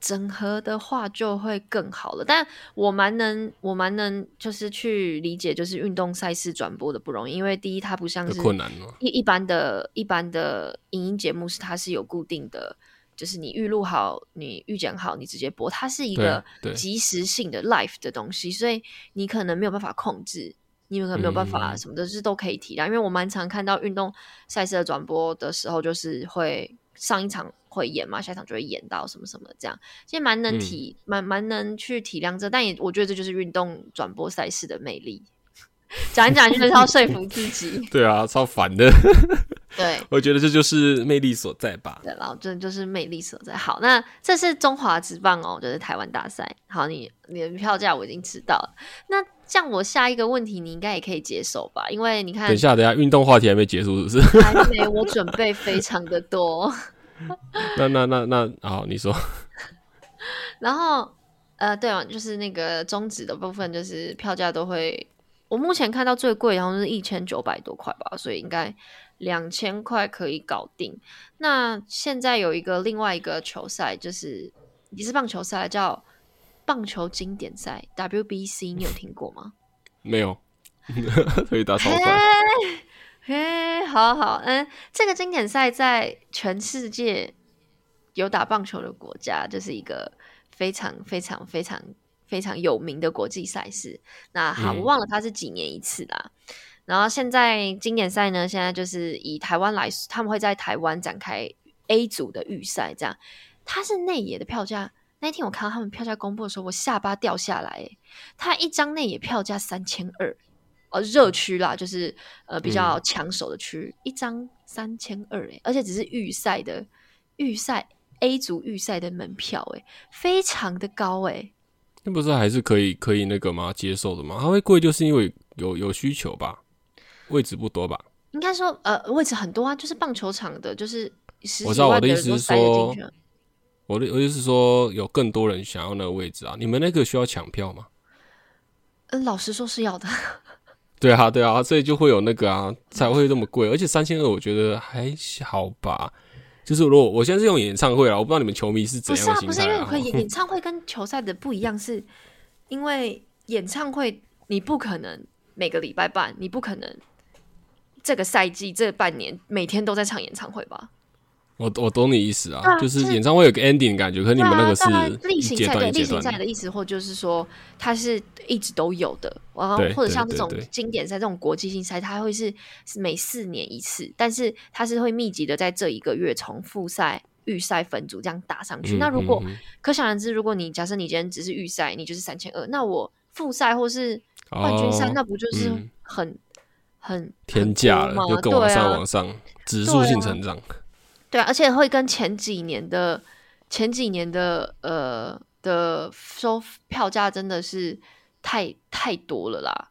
整合的话就会更好了。但我蛮能，我蛮能，就是去理解，就是运动赛事转播的不容易，因为第一，它不像是困难一一般的一般的影音节目，是它是有固定的。就是你预录好，你预剪好，你直接播，它是一个即时性的 live 的东西，所以你可能没有办法控制，你可能没有办法什么的，就是都可以体谅。因为我蛮常看到运动赛事的转播的时候，就是会上一场会演嘛，下一场就会演到什么什么这样，其实蛮能体，蛮蛮能去体谅这，但也我觉得这就是运动转播赛事的魅力。讲一讲就是要说服自己，对啊，超烦的。对，我觉得这就是魅力所在吧。对，然后这就是魅力所在。好，那这是中华职棒哦，就是台湾大赛。好，你你的票价我已经知道了。那像我下一个问题，你应该也可以接受吧？因为你看，等一下，等一下，运动话题还没结束，是不是？还没，我准备非常的多。那那那那，好，你说。然后，呃，对啊，就是那个中止的部分，就是票价都会。我目前看到最贵，然后是一千九百多块吧，所以应该两千块可以搞定。那现在有一个另外一个球赛，就是也是棒球赛，叫棒球经典赛 WBC，你有听过吗？没有，可以打超快。嘿，好好，嗯，这个经典赛在全世界有打棒球的国家，就是一个非常非常非常非常有名的国际赛事。那好，我忘了它是几年一次啦。然后现在经典赛呢，现在就是以台湾来，他们会在台湾展开 A 组的预赛，这样。它是内野的票价，那天我看到他们票价公布的时候，我下巴掉下来。他一张内野票价三千二。呃，热区啦，就是呃比较抢手的区，一张三千二哎，而且只是预赛的预赛 A 组预赛的门票哎，非常的高哎。那不是还是可以可以那个吗？接受的吗？它会贵就是因为有有需求吧，位置不多吧？应该说呃位置很多啊，就是棒球场的，就是我知道我的意思是说，我的我意思是说有更多人想要那个位置啊，你们那个需要抢票吗？嗯，老实说是要的。对啊，对啊，所以就会有那个啊，才会这么贵。而且三千二，我觉得还好吧。就是如果我现在是用演唱会啊，我不知道你们球迷是怎样心态。不是，不是，因为可以演唱会跟球赛的不一样，是因为演唱会你不可能每个礼拜办，你不可能这个赛季这半年每天都在唱演唱会吧。我我懂你意思啊，就是演唱会有个 ending 感觉，可是你们那个是例行赛对例行赛的意思，或就是说它是一直都有的，然后或者像这种经典赛这种国际性赛，它会是每四年一次，但是它是会密集的在这一个月从复赛、预赛分组这样打上去。那如果可想而知，如果你假设你今天只是预赛，你就是三千二，那我复赛或是冠军赛，那不就是很很天价了？就更往上往上指数性成长。对啊，而且会跟前几年的前几年的呃的收票价真的是太太多了啦。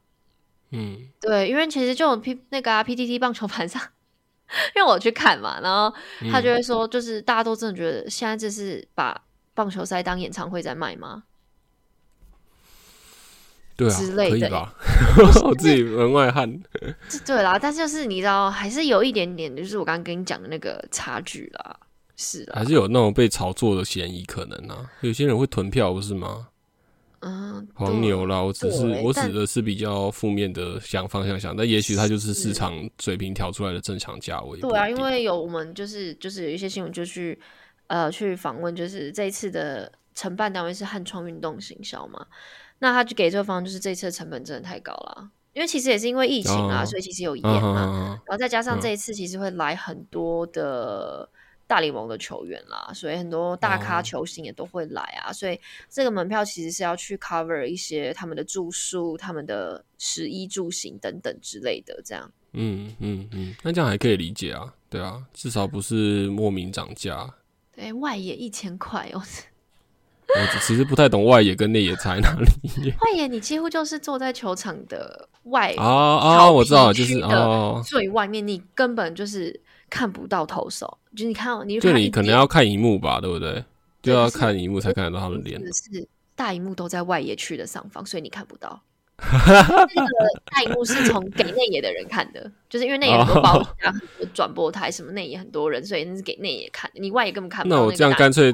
嗯，对，因为其实就 P 那个啊 PTT 棒球盘上，因为我去看嘛，然后他就会说，就是大家都真的觉得现在这是把棒球赛当演唱会在卖吗？对啊，可以吧？我自己门外汉。对啦，但是就是你知道，还是有一点点，就是我刚刚跟你讲的那个差距啦。是，还是有那种被炒作的嫌疑可能啊。有些人会囤票，不是吗？嗯，黄牛啦，我只是我指的是比较负面的想方向想，但也许它就是市场水平调出来的正常价位。对啊，因为有我们就是就是有一些新闻就去呃去访问，就是这一次的承办单位是汉创运动行销嘛。那他就给这个方案就是这次成本真的太高了，因为其实也是因为疫情啊，所以其实有延嘛，然后再加上这一次其实会来很多的大联盟的球员啦，所以很多大咖球星也都会来啊，所以这个门票其实是要去 cover 一些他们的住宿、他们的食衣住行等等之类的，这样。嗯嗯嗯，那这样还可以理解啊，对啊，至少不是莫名涨价。对外野一千块哦。我其实不太懂外野跟内野差在哪里。外野你几乎就是坐在球场的外啊啊，我知道，就是哦，最外面你根本就是看不到投手，就你看你就你可能要看荧幕吧，对不对？就要看荧幕才看得到他们脸。是大荧幕都在外野区的上方，所以你看不到。那个 大荧幕是从给内野的人看的，就是因为内野很多包很多转播台，什么内野很多人，所以那是给内野看的。你外野根本看不到。那我这样干脆。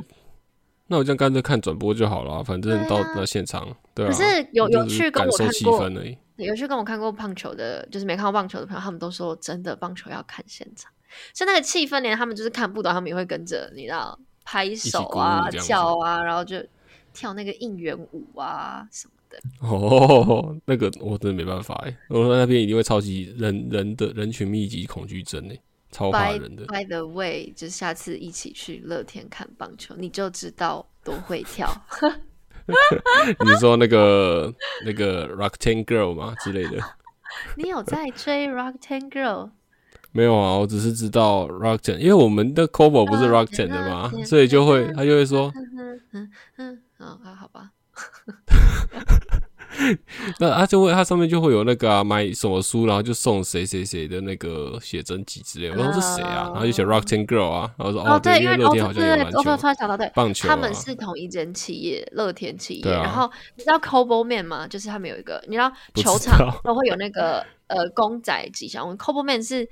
那我这样干脆看转播就好了，反正到那现场，对啊。可是有有去跟我看过，有去跟我看过棒球的，就是没看过棒球的朋友，他们都说真的棒球要看现场，就那个气氛，连他们就是看不懂，他们也会跟着你知道拍手啊、叫啊，然后就跳那个应援舞啊什么的。哦，那个我真的没办法哎，我说那边一定会超级人人的人群密集恐惧症哎。超怕人的。By the way，就下次一起去乐天看棒球，你就知道多会跳。你说那个那个 Rock Ten Girl 吗之类的？你有在追 Rock Ten Girl？没有啊，我只是知道 Rock Ten，因为我们的 Cobo 不是 Rock Ten 的嘛，所以就会他就会说，嗯嗯嗯，哦，好吧。那他就会，他上面就会有那个啊，买什么书，然后就送谁谁谁的那个写真集之类。我说是谁啊？然后就写 Rock Ten Girl 啊，然后说哦，对，因为乐天好像有篮球。我突然想到，对，棒球，他们是同一间企业，乐天企业。然后你知道 Cobo Man 吗？就是他们有一个，你知道球场都会有那个呃公仔吉祥物。Cobo Man 是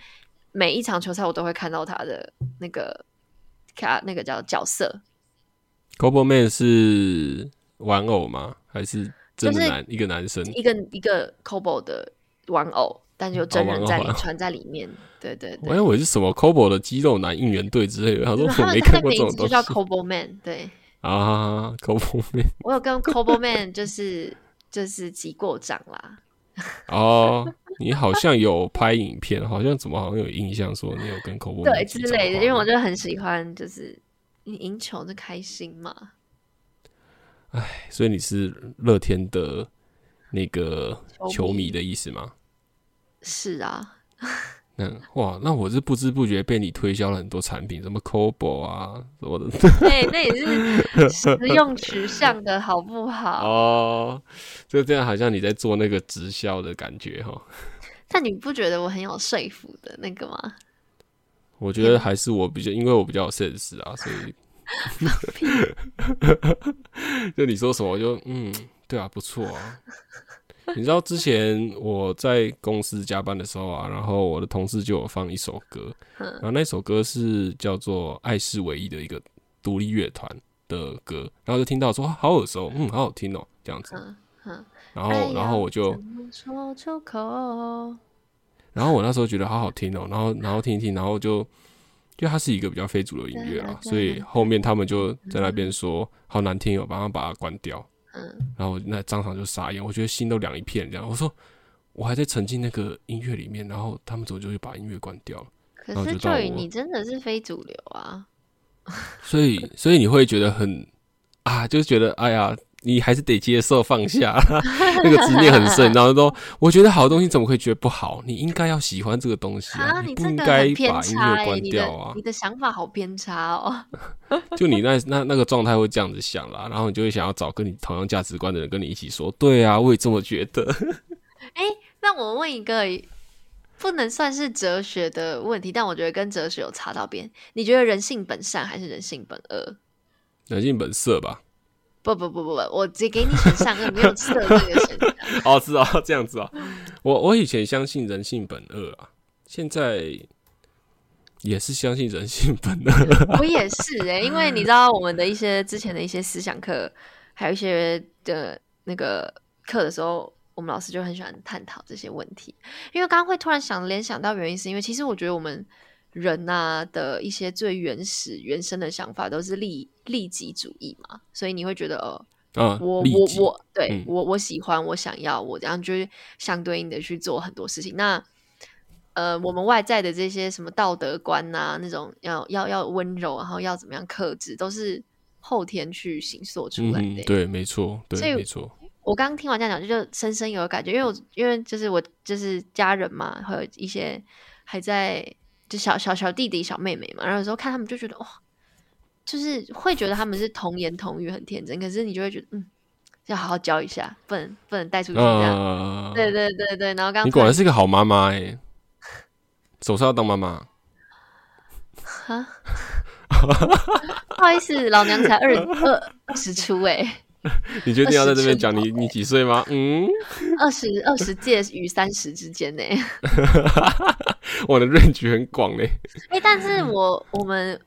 每一场球赛我都会看到他的那个卡，那个叫角色。Cobo Man 是玩偶吗？还是？就是一个男生，一个一个 Cobo 的玩偶，但有真人在里穿在里面。对对对，我以为是什么 Kobo 的肌肉男应援队之类的，他说他我没看过这种东西就叫 Cobo Man。对 啊，Kobo Man 我有跟 Cobo Man 就是就是击过掌啦。哦，你好像有拍影片，好像怎么好像有印象说你有跟 Kobo 对之类的，因为我就很喜欢，就是你赢球就开心嘛。所以你是乐天的那个球迷的意思吗？是啊，那哇，那我是不知不觉被你推销了很多产品，什么 Cobo 啊什么的。对，那也是实用取向的好不好？哦，就这样，好像你在做那个直销的感觉哈。但你不觉得我很有说服的那个吗？我觉得还是我比较，因为我比较有 sense 啊，所以 就你说什么，我就嗯，对啊，不错啊。你知道之前我在公司加班的时候啊，然后我的同事就有放一首歌，然后那首歌是叫做《爱是唯一》的一个独立乐团的歌，然后就听到说好耳熟，嗯，好好听哦，这样子。然后，然后我就说出口？然后我那时候觉得好好听哦，然后然后听一听，然后就因为它是一个比较非主流音乐啦，所以后面他们就在那边说好难听哦，马上把它关掉。嗯，然后那张场就傻眼，我觉得心都凉一片。这样我说我还在沉浸那个音乐里面，然后他们怎么就会把音乐关掉了？可是就以就到我你真的是非主流啊！所以所以你会觉得很啊，就是觉得哎呀。你还是得接受放下，那个执念很深，然后说我觉得好东西怎么可以觉得不好？你应该要喜欢这个东西啊，你不应该把音乐关掉啊你。的想法好偏差哦。就你那那那个状态会这样子想啦，然后你就会想要找跟你同样价值观的人跟你一起说，对啊，我也这么觉得。哎那我问一个不能算是哲学的问题，但我觉得跟哲学有差到边。你觉得人性本善还是人性本恶？人性本色吧？不不不不不，我只给你选善恶，没有色这个选项。哦，是哦，这样子啊。我我以前相信人性本恶啊，现在也是相信人性本恶。我也是哎、因为你知道我们的一些之前的一些思想课，还有一些的那个课的时候，我们老师就很喜欢探讨这些问题。因为刚刚会突然想联想到原因，是因为其实我觉得我们人呐、的一些最原始、原生的想法都是利利己主义嘛，所以你会觉得哦，啊，我我我对、嗯我我喜欢我想要我这样就是相对应的去做很多事情。那呃，我们外在的这些什么道德观呐、那种要要要温柔，然后要怎么样克制，都是后天去形塑出嗯来的对，没错，对，没错。我刚刚听完这样讲，就就深深有感觉，因为我因为就是我就是家人嘛，还有一些还在就小小小弟弟小妹妹嘛，然后有时候看他们就觉得哇，就是会觉得他们是童言童语很天真，可是你就会觉得嗯，要好好教一下，不能不能带出去这样。啊，对对对对，然后刚你果然是个好妈妈哎，总是要当妈妈。哈，不好意思，老娘才二二二十出哎、你决定要在这边讲你你几岁吗？嗯，二十二十介与三十之间呢、我的 range 很广嘞。哎、但是我我们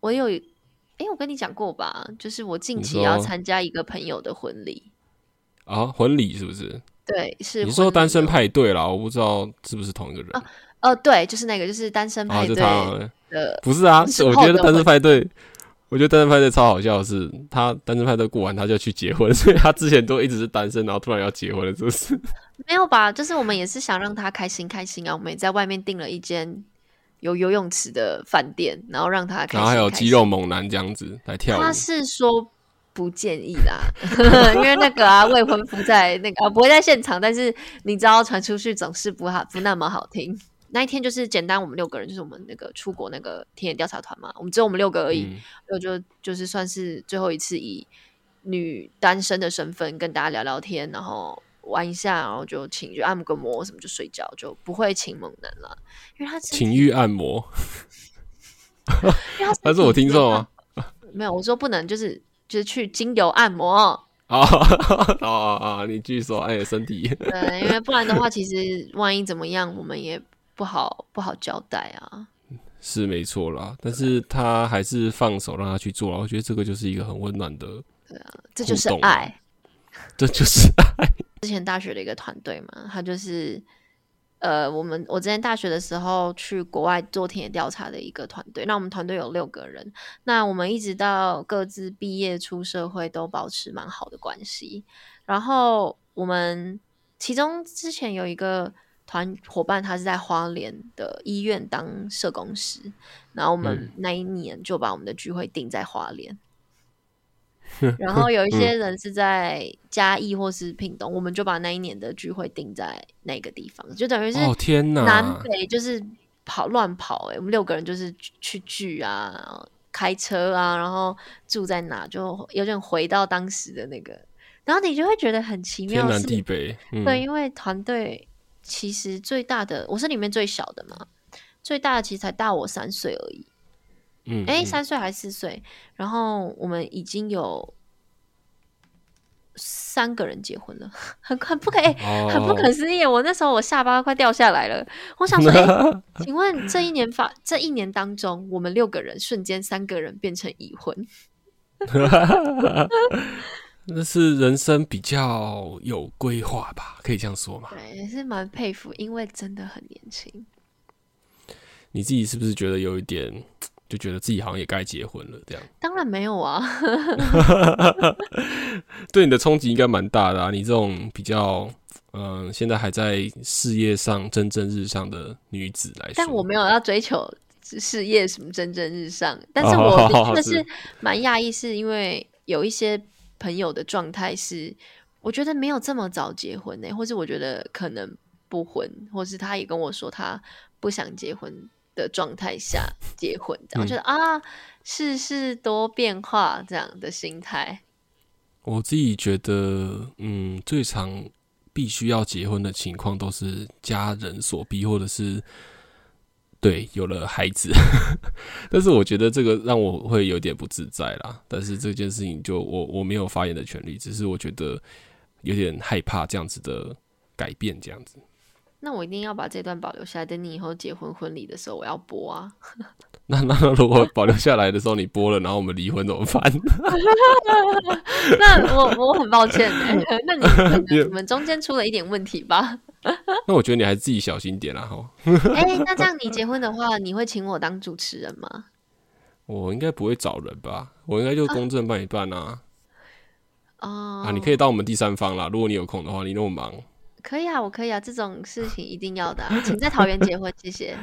我有哎、我跟你讲过吧，就是我近期要参加一个朋友的婚礼，啊，婚礼是不是？对，是你说单身哦？派对啦，我不知道是不是同一个人呃，对，就是那个，就是单身派对不是啊？之我觉得单身派对，我觉得单身派对超好笑的是，他单身派对过完他就去结婚，所以他之前都一直是单身，然后突然要结婚了，是不是？没有吧？就是我们也是想让他开心开心啊，我们也在外面订了一间有游泳池的饭店，然后让他开心然后还有肌肉猛男这样子来跳舞他，是说不建议啦，因为那个啊未婚夫在那个啊不会在现场，但是你知道传出去总是不好不那么好听。那一天就是简单，我们六个人就是我们那个出国那个田野调查团嘛，我们只有我们六个而已，嗯我就就是算是最后一次以女单身的身份跟大家聊聊天，然后玩一下，然后就请就按个摩什么就睡觉，就不会请猛男了，因为他情欲按摩 因为他但是我听错吗？没有，我说不能就是就是去精油按摩。啊啊啊！你继续说，哎，身体对，因为不然的话，其实万一怎么样，我们也不好不好交代啊。是没错啦，但是他还是放手让他去做了，我觉得这个就是一个很温暖的，对啊 这就是爱。这就是爱之前大学的一个团队嘛，他就是呃，我们我之前大学的时候去国外做田野调查的一个团队，那我们团队有六个人，那我们一直到各自毕业出社会都保持蛮好的关系。然后我们其中之前有一个团伙伴，他是在花莲的医院当社工师，然后我们那一年就把我们的聚会定在花莲。然后有一些人是在嘉义或是屏东，我们就把那一年的聚会定在那个地方，就等于是哦天呐，南北就是跑乱跑哎，我们六个人就是去聚啊，开车啊，然后住在哪，就有点回到当时的那个，然后你就会觉得很奇妙，天南地北，对，因为团队其实最大的我是里面最小的嘛，最大的其实才大我三岁而已。嗯，哎，三岁还是四岁？然后我们已经有三个人结婚了，很很不可以，很不可思议。我那时候我下巴快掉下来了。我想说，哎，请问这一年发这一年当中，我们六个人瞬间三个人变成已婚，那是人生比较有规划吧？可以这样说吗？对，也是蛮佩服，因为真的很年轻。你自己是不是觉得有一点？就觉得自己好像也该结婚了，这样。当然没有啊，对你的冲击应该蛮大的啊！你这种比较，嗯，现在还在事业上蒸蒸日上的女子来说，但我没有要追求事业什么蒸蒸日上，但是我真的 是蛮讶异，是因为有一些朋友的状态是，我觉得没有这么早结婚呢，或是我觉得可能不婚，或是他也跟我说他不想结婚。的状态下结婚，这样觉得啊，世事多变化这样的心态。我自己觉得，嗯，最常必须要结婚的情况都是家人所逼，或者是对有了孩子。但是我觉得这个让我会有点不自在啦。但是这件事情就我我没有发言的权利，只是我觉得有点害怕这样子的改变，这样子。那我一定要把这段保留下来，等你以后结婚婚礼的时候，我要播啊。那那如果保留下来的时候你播了，然后我们离婚怎么办？那我我很抱歉哎，那你 你们中间出了一点问题吧？那我觉得你还是自己小心点啦哈。哎，那这样你结婚的话，你会请我当主持人吗？我应该不会找人吧？我应该就公正办一办啊。哦啊，你可以当我们第三方啦。如果你有空的话，你那么忙。可以啊，我可以啊，这种事情一定要的，请在桃园结婚，谢谢。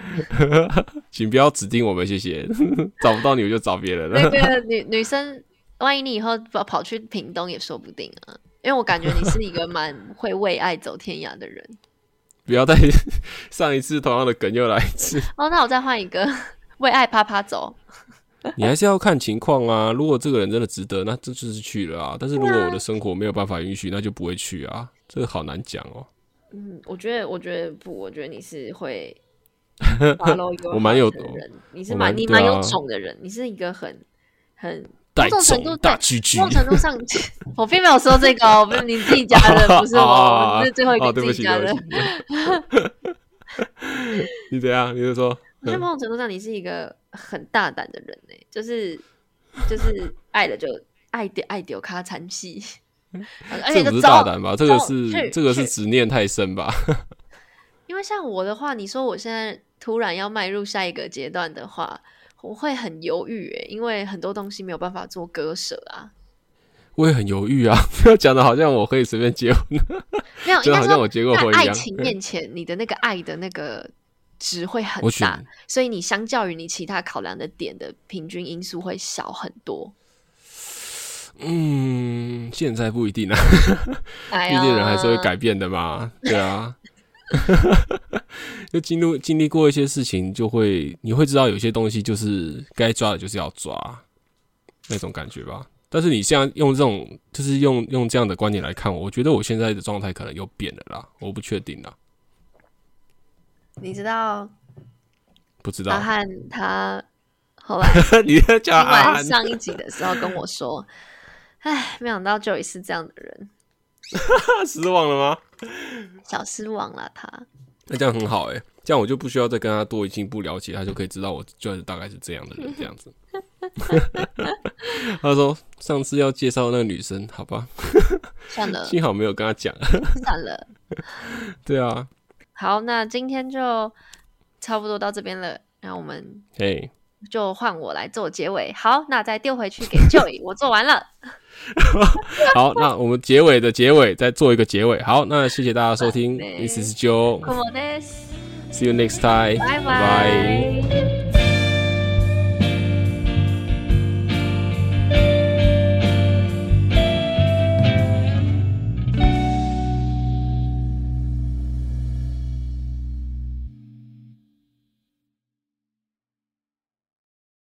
请不要指定我们，谢谢。找不到你，我就找别人了。那个 女女生，万一你以后跑跑去屏东也说不定啊，因为我感觉你是一个蛮会为爱走天涯的人。不要再上一次同样的梗又来一次。哦，那我再换一个，为爱啪啪走。你还是要看情况啊，如果这个人真的值得，那这就是去了啊。但是如果我的生活没有办法允许，那就不会去啊。这个好难讲哦。嗯，我觉得，我觉得不，我觉得你是会，我蛮有人，你是蛮你蛮有种的人，你是一个很很某种程度大某种程度上，我并没有说这个，不是你自己加的，不是我，是最后一个自己加的。你怎样？你就说，我觉得某种程度上你是一个很大胆的人呢，就是就是爱了就爱丢爱丢卡残戏。这不是大胆吧？这个是这个是执念太深吧？因为像我的话，你说我现在突然要迈入下一个阶段的话，我会很犹豫诶，因为很多东西没有办法做割舍啊。我也很犹豫啊，不要讲的好像我可以随便结婚，没有，就好像我结过婚一样。爱情面前，你的那个爱的那个值会很大，所以你相较于你其他考量的点的平均因素会小很多。嗯，现在不一定啊，毕竟人还是会改变的嘛，对啊，就经历经历过一些事情，就会你会知道有些东西就是该抓的，就是要抓那种感觉吧。但是你现在用这种，就是用用这样的观点来看我，我觉得我现在的状态可能又变了啦，我不确定啦。你知道？不知道。阿汉他后来 你听完上一集的时候跟我说。唉，没想到 Joy 是这样的人，失望了吗？小失望了，他。那这样很好哎，这样我就不需要再跟他多进一步了解，他就可以知道我 Joy 大概是这样的人，这样子。他说上次要介绍那个女生，好吧，算了，幸好没有跟他讲，算了。对啊，好，那今天就差不多到这边了，那我们嘿，就换我来做结尾。好，那再丢回去给 Joy，我做完了。好，那我们结尾的结尾再做一个结尾。好，那谢谢大家收听，This is Joe，See des，you next time，拜拜。拜。